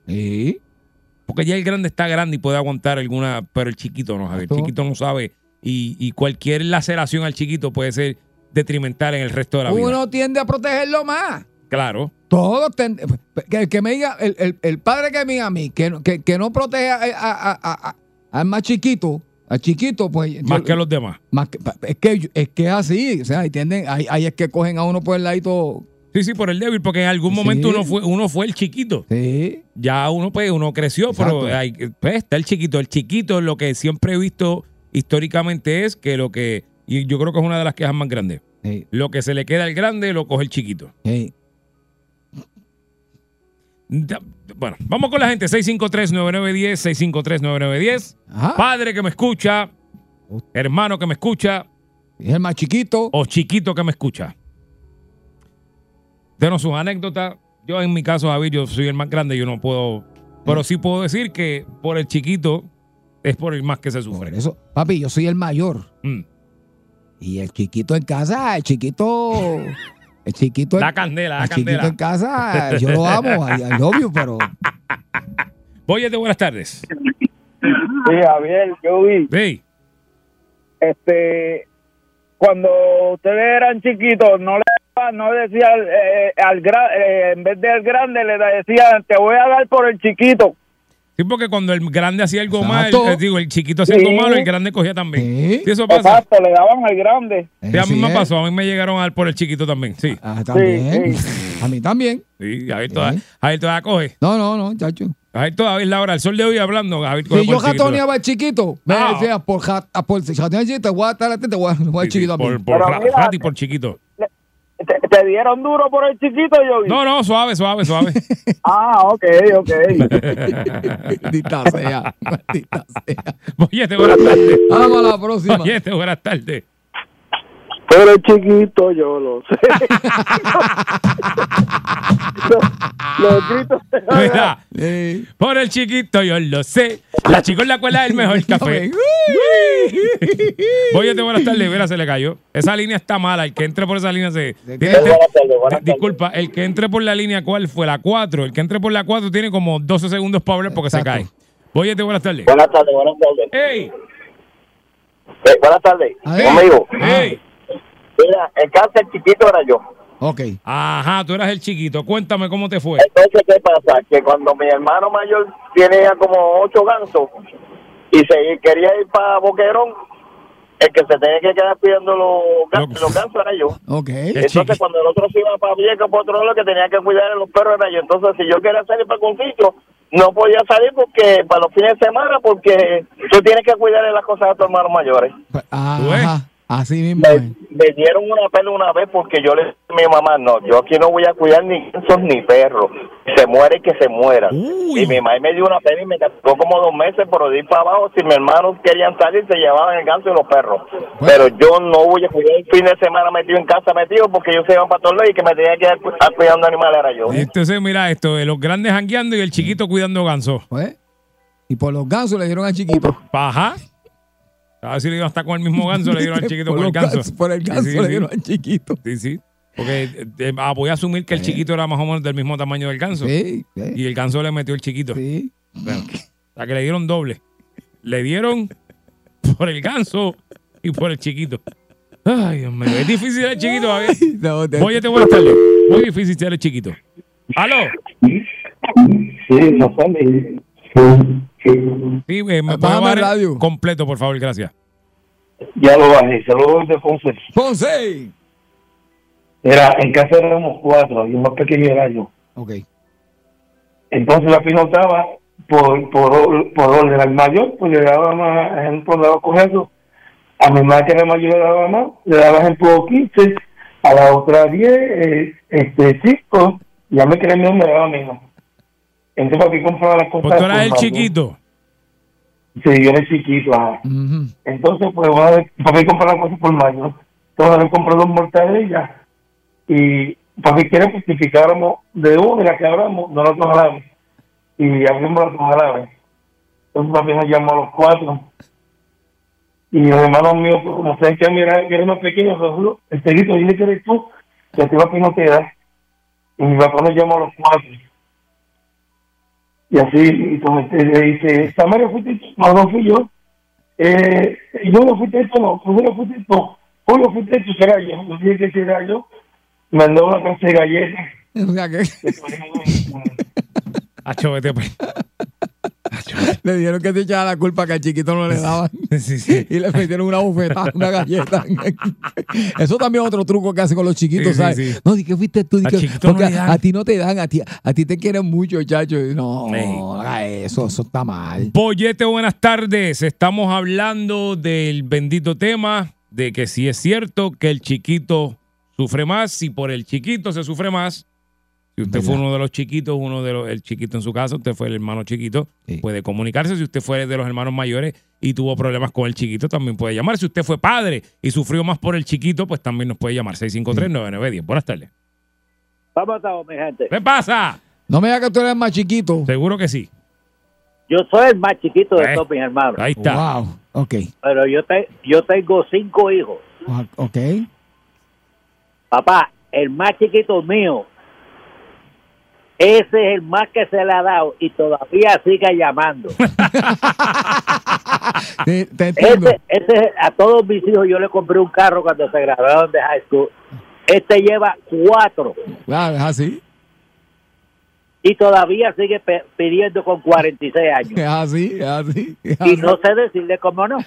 Porque ya el grande está grande y puede aguantar alguna, pero el chiquito no, Javier. El chiquito no sabe. Y, y cualquier laceración al chiquito puede ser detrimental en el resto de la vida. Uno tiende a protegerlo más. Claro. Todos el que me diga, el, el- el padre que me diga a mí, que, no- que, que no protege a- a- a- a- al más chiquito, al chiquito, pues. Más yo- que los demás. más que- es que es que es así, o sea, entienden, ahí, ahí es que cogen a uno por el ladito. Sí, sí, por el débil, porque en algún Sí. momento uno fue, uno fue el chiquito. Sí. Ya uno, pues, uno creció, Exacto. pero hay- pues, está el chiquito. El chiquito, lo que siempre he visto históricamente es que lo que, y yo creo que es una de las quejas más grandes, Sí, lo que se le queda al grande lo coge el chiquito. sí. Bueno, vamos con la gente. 653-9910, 653-9910. Ajá. Padre que me escucha, hermano que me escucha Es el más chiquito. o chiquito que me escucha. Denos sus anécdotas. Yo en mi caso, Javier, yo soy el más grande, yo no puedo... Pero sí puedo decir que por el chiquito es por el más que se Por sufre. eso, papi, yo soy el mayor. Mm. Y el chiquito en casa, el chiquito. El chiquito La candela, la el chiquito candela. en casa, yo lo amo, I, I love you, pero. Oye, de buenas tardes. Sí, Javier, yo vi, Sí. este, cuando ustedes eran chiquitos, no le no le decía eh, al gra- eh, en vez del grande le decían te voy a dar por el chiquito. Sí, porque cuando el grande hacía algo Exacto. mal, eh, digo, el chiquito hacía algo malo, el grande cogía también. Sí. Sí, eso pasa. Exacto, le daban al grande. Sí, a mí me es. pasó, a mí me llegaron a dar por el chiquito también, sí. Ah, también. Sí, A mí también. Sí, Javier todavía, Sí. Javier todavía coge. No, no, no, chacho. Javier todavía es la hora, el sol de hoy hablando, Javier coge Si por yo el chiquito. jatoneaba al chiquito, me Ah. decía, por, ja- a por si jatoneaba al chiquito, te voy a estar atento, te voy a, voy al Sí, sí, chiquito por, también. por Pero ra- mira, rat y por chiquito. ¿Te, te dieron duro por el chiquito, yo No, no, suave, suave, suave. Ah, ok, ok. Maldita sea, maldita sea. Boyete, buenas tardes. Vamos a la próxima. Boyete, buenas tardes. Pero el chiquito yo lo sé. los, los gritos Mira, Eh, por el chiquito yo lo sé. La chico en la escuela es el mejor café. Boyete, buenas tardes. Mira, se le cayó. Esa línea está mala. El que entre por esa línea se. ¿De tiene- qué? Buenas tardes, buenas Di- Disculpa, el que entre por la línea, ¿cuál fue? La 4. El que entre por la 4 tiene como 12 segundos para hablar porque se Exacto. cae. Boyete, buenas tardes. Buenas tardes, buenas tardes. ¡Ey! Eh, buenas tardes. A. Conmigo. ¡Ey! Mira, el cáncer chiquito era yo. ok. Ajá, tú eras el chiquito. Cuéntame cómo te fue. Entonces, ¿qué pasa? Que cuando mi hermano mayor tiene ya como ocho gansos y se quería ir para Boquerón, el que se tenía que quedar cuidando los, gan- Lo- los gansos era yo. Ok. Entonces, chiqui- cuando el otro se iba para Vieques, por otro lado, que tenía que cuidar a los perros era yo. Entonces, si yo quería salir para sitio, no podía salir porque para los fines de semana, porque tú tienes que cuidar de las cosas de tus hermanos mayores. Pues, ¿Tú ves? Ajá, así mismo Me, dieron una pena una vez porque yo le dije a mi mamá, no, yo aquí no voy a cuidar ni gansos ni perros. Se muere que se muera. Uy. Y mi mamá me dio una pena y me castigó como dos meses por ir para abajo. Si mis hermanos querían salir, se llevaban el ganso y los perros. Pero yo no voy a cuidar el fin de semana metido en casa metido porque ellos se iban para todos lados y que me tenía que ir a cuidando animales era yo. Entonces, mira esto: de los grandes jangueando y el chiquito cuidando ganso. Pues, y por los gansos le dieron al chiquito. Ajá. A ver si le iban hasta con el mismo ganso, le dieron al chiquito por, con el ganso. por el ganso sí, le sí. dieron al chiquito. Sí, sí. Porque eh, eh, ah, voy a asumir que el chiquito era más o menos del mismo tamaño del ganso. Sí, sí, Y el ganso le metió el chiquito. sí. Bueno, o sea que le dieron doble. Le dieron por el ganso y por el chiquito. Ay, Dios mío. Es difícil el chiquito, Javier. No, te- Oye, buenas tardes. Muy difícil ser el chiquito. ¿Aló? Sí, no sale. Sí, eh, me puede bajar el radio. completo, por favor, gracias. Ya lo bajé, saludos de Ponce. Ponce. Era, en casa éramos cuatro y el más pequeño era yo. Ok. Entonces la fija estaba por, por, or- por orden al mayor, pues le daba más, ejemplo, le daba cogerlo. A mi madre que era mayor le daba más, le daba ejemplo 15, a la otra 10, eh, este 5, y a mí que era menos me daba menos. Entonces papi compraba las cosas. Pues tú eras por el mayor. chiquito. Sí, yo era el chiquito, ajá. Ujú. Entonces, pues, una vez, papi compró las cosas por mayor. Entonces, le compró dos mortadellas. Y papi quiere justificáramos de una de las que hablamos, nosotros hablamos. Y abrimos las dos árabes. Entonces, papi nos llamó a los cuatro. Y los hermanos míos, pues, como saben que mira, que eres más pequeño, el seguito dice que eres tú, que a ti papi no te da. Y mi papá nos llamó a los cuatro. Y así, entonces le dice, Samaria fuiste tú, no, no fui yo. Eh, yo no fuiste tú, no, no fuiste tú. Julio fuiste tú, será yo. Yo dije que será yo. Mandó una clase de galletas. O sea que Acho, vete, pues. le dieron que se echara la culpa que al chiquito no le daban. Sí, sí. Y le metieron una bufetada, una galleta. Eso también es otro truco que hacen con los chiquitos, Sí, ¿sabes? No, di que fuiste tú, di que- no porque dan. a, a ti no te dan, a ti, a ti te quieren mucho, chacho. No, no haga eso, eso está mal. Pollete, buenas tardes. Estamos hablando del bendito tema de que si es cierto que el chiquito sufre más, si por el chiquito se sufre más. Si usted fue uno de los chiquitos, uno de los, el chiquito en su casa, usted fue el hermano chiquito, Sí. puede comunicarse. Si usted fue de los hermanos mayores y tuvo problemas con el chiquito, también puede llamar. Si usted fue padre y sufrió más por el chiquito, pues también nos puede llamar. 653-9910. Buenas tardes. ¿Cómo estamos, mi gente? ¿Qué pasa? No me digas que tú eres más chiquito. Seguro que sí. Yo soy el más chiquito de Eh, todos mis hermanos, Ahí está. Wow, ok. pero yo, te, yo tengo cinco hijos. Ok. Papá, el más chiquito mío, ese es el más que se le ha dado y todavía sigue llamando. Te, te entiendo. Ese, ese, a todos mis hijos yo le compré un carro cuando se graduaron de high school. Este lleva cuatro. Claro, es así. y todavía sigue pidiendo con 46 años. Es así, es así. es Y así. no sé decirle cómo no.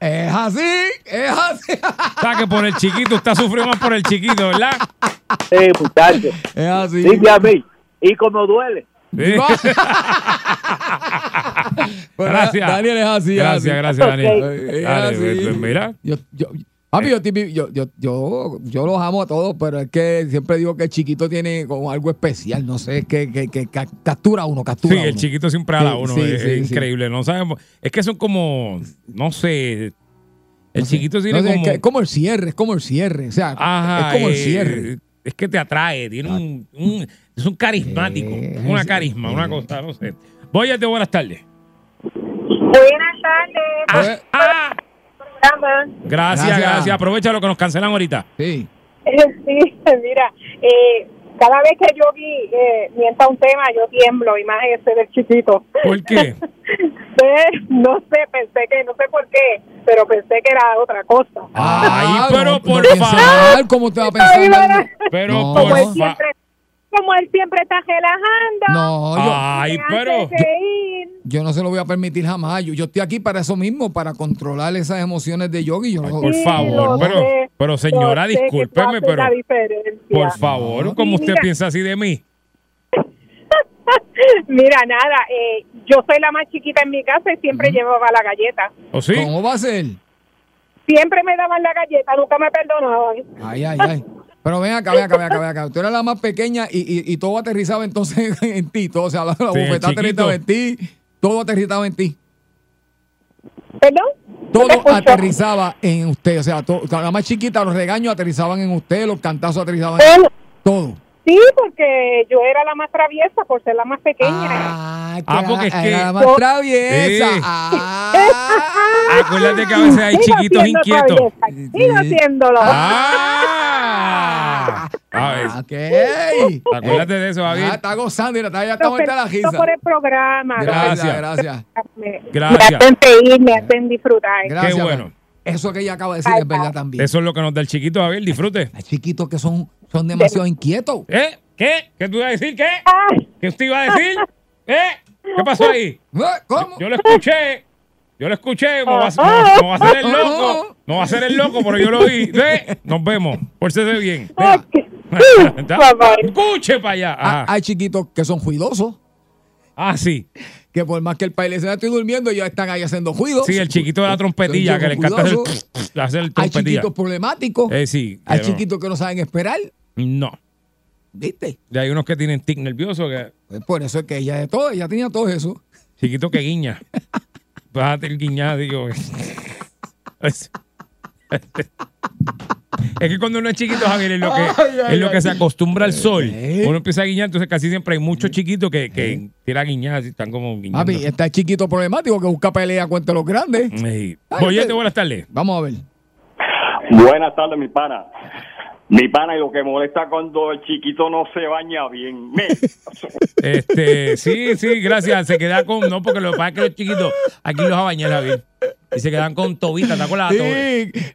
Es así, es así. O sea, que por el chiquito, usted sufrió más por el chiquito, ¿verdad? Sí, muchacho. Es así. Dime a mí. ¿Y cómo duele? Sí. Gracias. Daniel es así. es Gracias, así. gracias, Daniel. Es Dale, así. pues, pues, mira. Yo, yo, papi, yo, tipi- yo, yo, yo, yo los amo a todos, pero es que siempre digo que el chiquito tiene como algo especial. No sé, que, que, que, ca- captura uno, captura Sí, el uno. chiquito siempre a la Sí, uno. sí, es, sí, es sí. increíble. No sabemos. Es que son como, no sé. El No sé, chiquito tiene no sé, como. es que es como el cierre, es como el cierre. O sea, Ajá, es como el eh, cierre. Es que te atrae, tiene un, un- es un carismático, Eh, una carisma, una cosa, no sé. Voy a de buenas tardes. Buenas tardes. Ah, programa. gracias, Gracias. gracias. Aprovecha lo que nos cancelan ahorita. Sí. Sí, mira, eh, cada vez que yo vi eh, mienta un tema, yo tiemblo, y más ese del chiquito. ¿Por qué? Pues, no sé, pensé que, no sé por qué, pero pensé que era otra cosa. Ay, pero no- no por pienses favor. ¿Cómo te va a pensar. Pero No. por Como él fa- siempre, como él siempre está relajando. No, yo, Ay, pero. yo no se lo voy a permitir jamás. Yo, yo estoy aquí para eso mismo, para controlar esas emociones de yogi. Yo, Ay, por Sí, favor, pero, sé, pero señora, discúlpeme, pero por favor, ¿cómo usted Mira. piensa así de mí? Mira, nada, eh, yo soy la más chiquita en mi casa y siempre llevaba la galleta. ¿O sí? ¿Cómo va a ser? Siempre me daban la galleta, nunca me perdonaban. Ay, ay, ay. Pero ven acá, ven acá, ven acá, ven acá. Tú eras la más pequeña y, y, y todo aterrizaba entonces en ti. Todo, o sea, la, la Sí, bofetada aterrizaba en ti. Todo aterrizaba en ti. ¿Perdón? Todo aterrizaba en usted. O sea, to- la más chiquita, los regaños aterrizaban en usted, los cantazos aterrizaban en Bueno, todo. Sí, porque yo era la más traviesa por ser la más pequeña. Ah, que Ah, era- porque es era que- la más traviesa. Sí. Ah. Acuérdate que a veces hay Sigo chiquitos inquietos. traviesa, Sigo Sí. haciéndolo. Ah, a ver, Ah, ok. acuérdate de eso, Ah, Javier. está gozando, mira, está, ya está muerta la risa. por el programa. Gracias. Gracias. Me, Gracias. me hacen reír, me hacen disfrutar. Gracias. Qué bueno. Eso que ella acaba de decir Ay, es verdad también. Eso es lo que nos da el chiquito, Javier. Disfrute. Hay chiquitos que son, son demasiado inquietos. ¿Eh? ¿Qué? ¿Qué tú ibas a decir? ¿Qué? ¿Qué usted iba a decir? ¿Eh? ¿Qué pasó ahí? ¿Eh? ¿Cómo? Yo lo escuché. Yo lo escuché. Me va, a- va a hacer el loco. Me va a hacer el loco, pero yo lo. ¿Eh? Nos vemos. Pórcese bien. Mira. Escuche para allá. Ajá. hay chiquitos que son juidosos, Ah, sí. Que por más que el país les diga, estoy durmiendo, ya están ahí haciendo juidos. Sí, el chiquito de la trompetilla, que le encanta hacer, el Hay trompetilla. chiquitos problemáticos. Eh, sí. hay chiquitos que no saben esperar. No. ¿Viste? Y hay unos que tienen tic nervioso, que Pues por eso es que ella de todo, ella tenía todo eso. chiquito que guiña. Bájate el guiñar, digo. Es, que cuando uno es chiquito, Javier, es lo que, Ay, ay, es lo que ay. se acostumbra al sol. Eh. Uno empieza a guiñar, entonces casi siempre hay muchos chiquitos que, que tiran a guiñar, así, están como guiñando. Papi, está el chiquito problemático que busca pelea contra los grandes. Boyete, usted- buenas tardes. Vamos a ver. Buenas tardes, mi pana. Mi pana, y lo que molesta cuando el chiquito no se baña bien. Me- Este, sí, sí, gracias. Se queda con, no, porque lo que pasa es que los chiquitos, aquí los va a bañar, Javier. Y se quedan con tobita. Sí,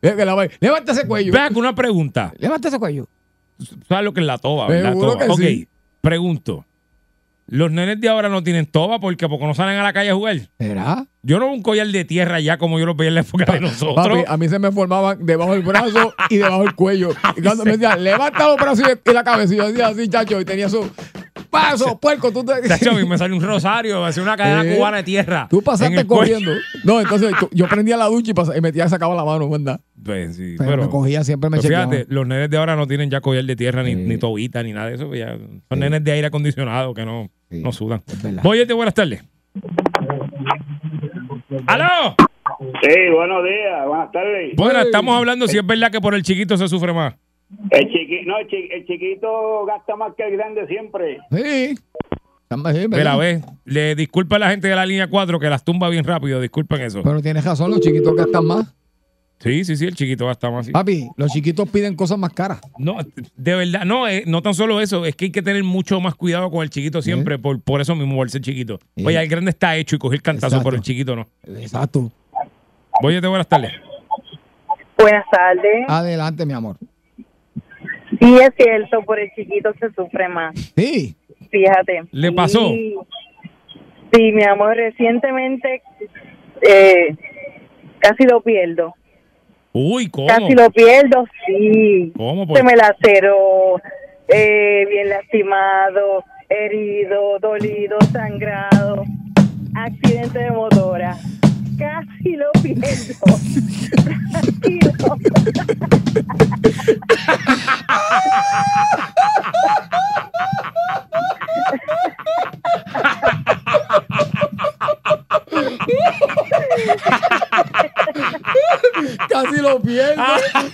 le- que la va- levanta ese cuello. Ven acá, una pregunta. Levanta ese cuello. ¿Sabes lo que es la toba? Seguro Toba. que ok, sí. pregunto. Los nenes de ahora no tienen toba porque, porque no salen a la calle a jugar. ¿Será? Yo no veo un collar de tierra ya como yo lo veía en la época de nosotros. Papi, a mí se me formaban debajo del brazo y debajo del cuello. Y cuando me decían, levanta los brazos y la cabeza, y yo decía así, chacho, y tenía su paso, puerco. Tú, te- Chacho, a mí me salió un rosario, me hacía una cadena Eh, cubana de tierra. tú pasaste corriendo. No, entonces tú- yo prendía la ducha y, pas- y metía y sacaba la mano, ¿verdad? Pues sí, Pero, pero, me cogía, siempre me chequeaba. fíjate, los nenes de ahora no tienen ya collar de tierra, ni, ni tobita, ni nada de eso. pues ya son nenes de aire acondicionado que no, Sí, no sudan. Boyete, buenas tardes. ¡Aló! Sí, buenos días, buenas tardes. Bueno, estamos hablando si es verdad que por el chiquito se sufre más. El, chiqui, no, el, chi- el chiquito gasta más que el grande siempre. Sí. Mira, ve, le disculpa a la gente de la línea 4 que las tumba bien rápido, disculpen eso. Pero tienes razón, los chiquitos gastan más. Sí, sí, sí, el chiquito gasta más. sí. Papi, los chiquitos piden cosas más caras. No, de verdad, no, eh, no tan solo eso, es que hay que tener mucho más cuidado con el chiquito siempre, por, por eso mismo, por ser chiquito. Sí. Oye, el grande está hecho y coger cantazo, Exacto. pero el chiquito no. Exacto. Oye, buenas tardes. Buenas tardes. Adelante, mi amor. Sí, es cierto, por el chiquito se sufre más. Sí. fíjate. ¿Le pasó? Sí, sí, mi amor, recientemente eh, casi lo pierdo. Uy, ¿cómo? Casi lo pierdo, sí. ¿Cómo? Pues? Se me laceró, eh, bien lastimado, herido, dolido, sangrado, accidente de motora. Casi lo pierdo. Casi lo- Casi lo pierdo,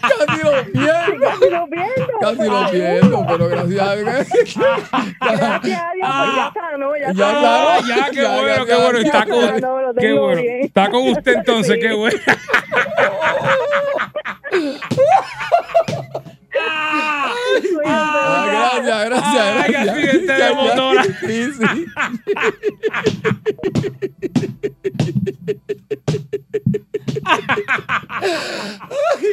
casi lo pierdo. Casi lo pierdo. Casi lo pierdo, pero gracias a Dios. Gracias a Dios, pues ya sanó, ya Ya sanó. Ah, ya, qué Ya, bueno, ya, qué bueno. ya, Está ya, con, no, qué bueno. bien. Está con usted entonces, Sí. qué bueno. Ah, gracias, gracias, Ay, gracias. accidente de Ya, ya. motora. Sí, sí.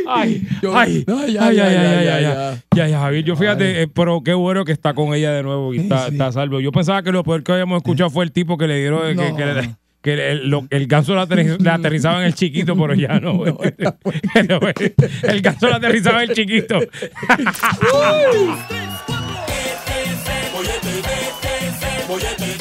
Ay, Yo- ay, No, ay, ya, ay, ya, ay, ya, ay, ya, ay, ya. ya. Ya, ya, Javier, yo fíjate, eh, pero qué bueno que está con ella de nuevo y está, sí. está salvo. Yo pensaba que lo peor que habíamos escuchado fue el tipo que le dieron, eh, que, No. que le- que el, lo- el ganso aterrizaba en el chiquito, pero ya no. el ganso le aterrizaba en el chiquito. Bollete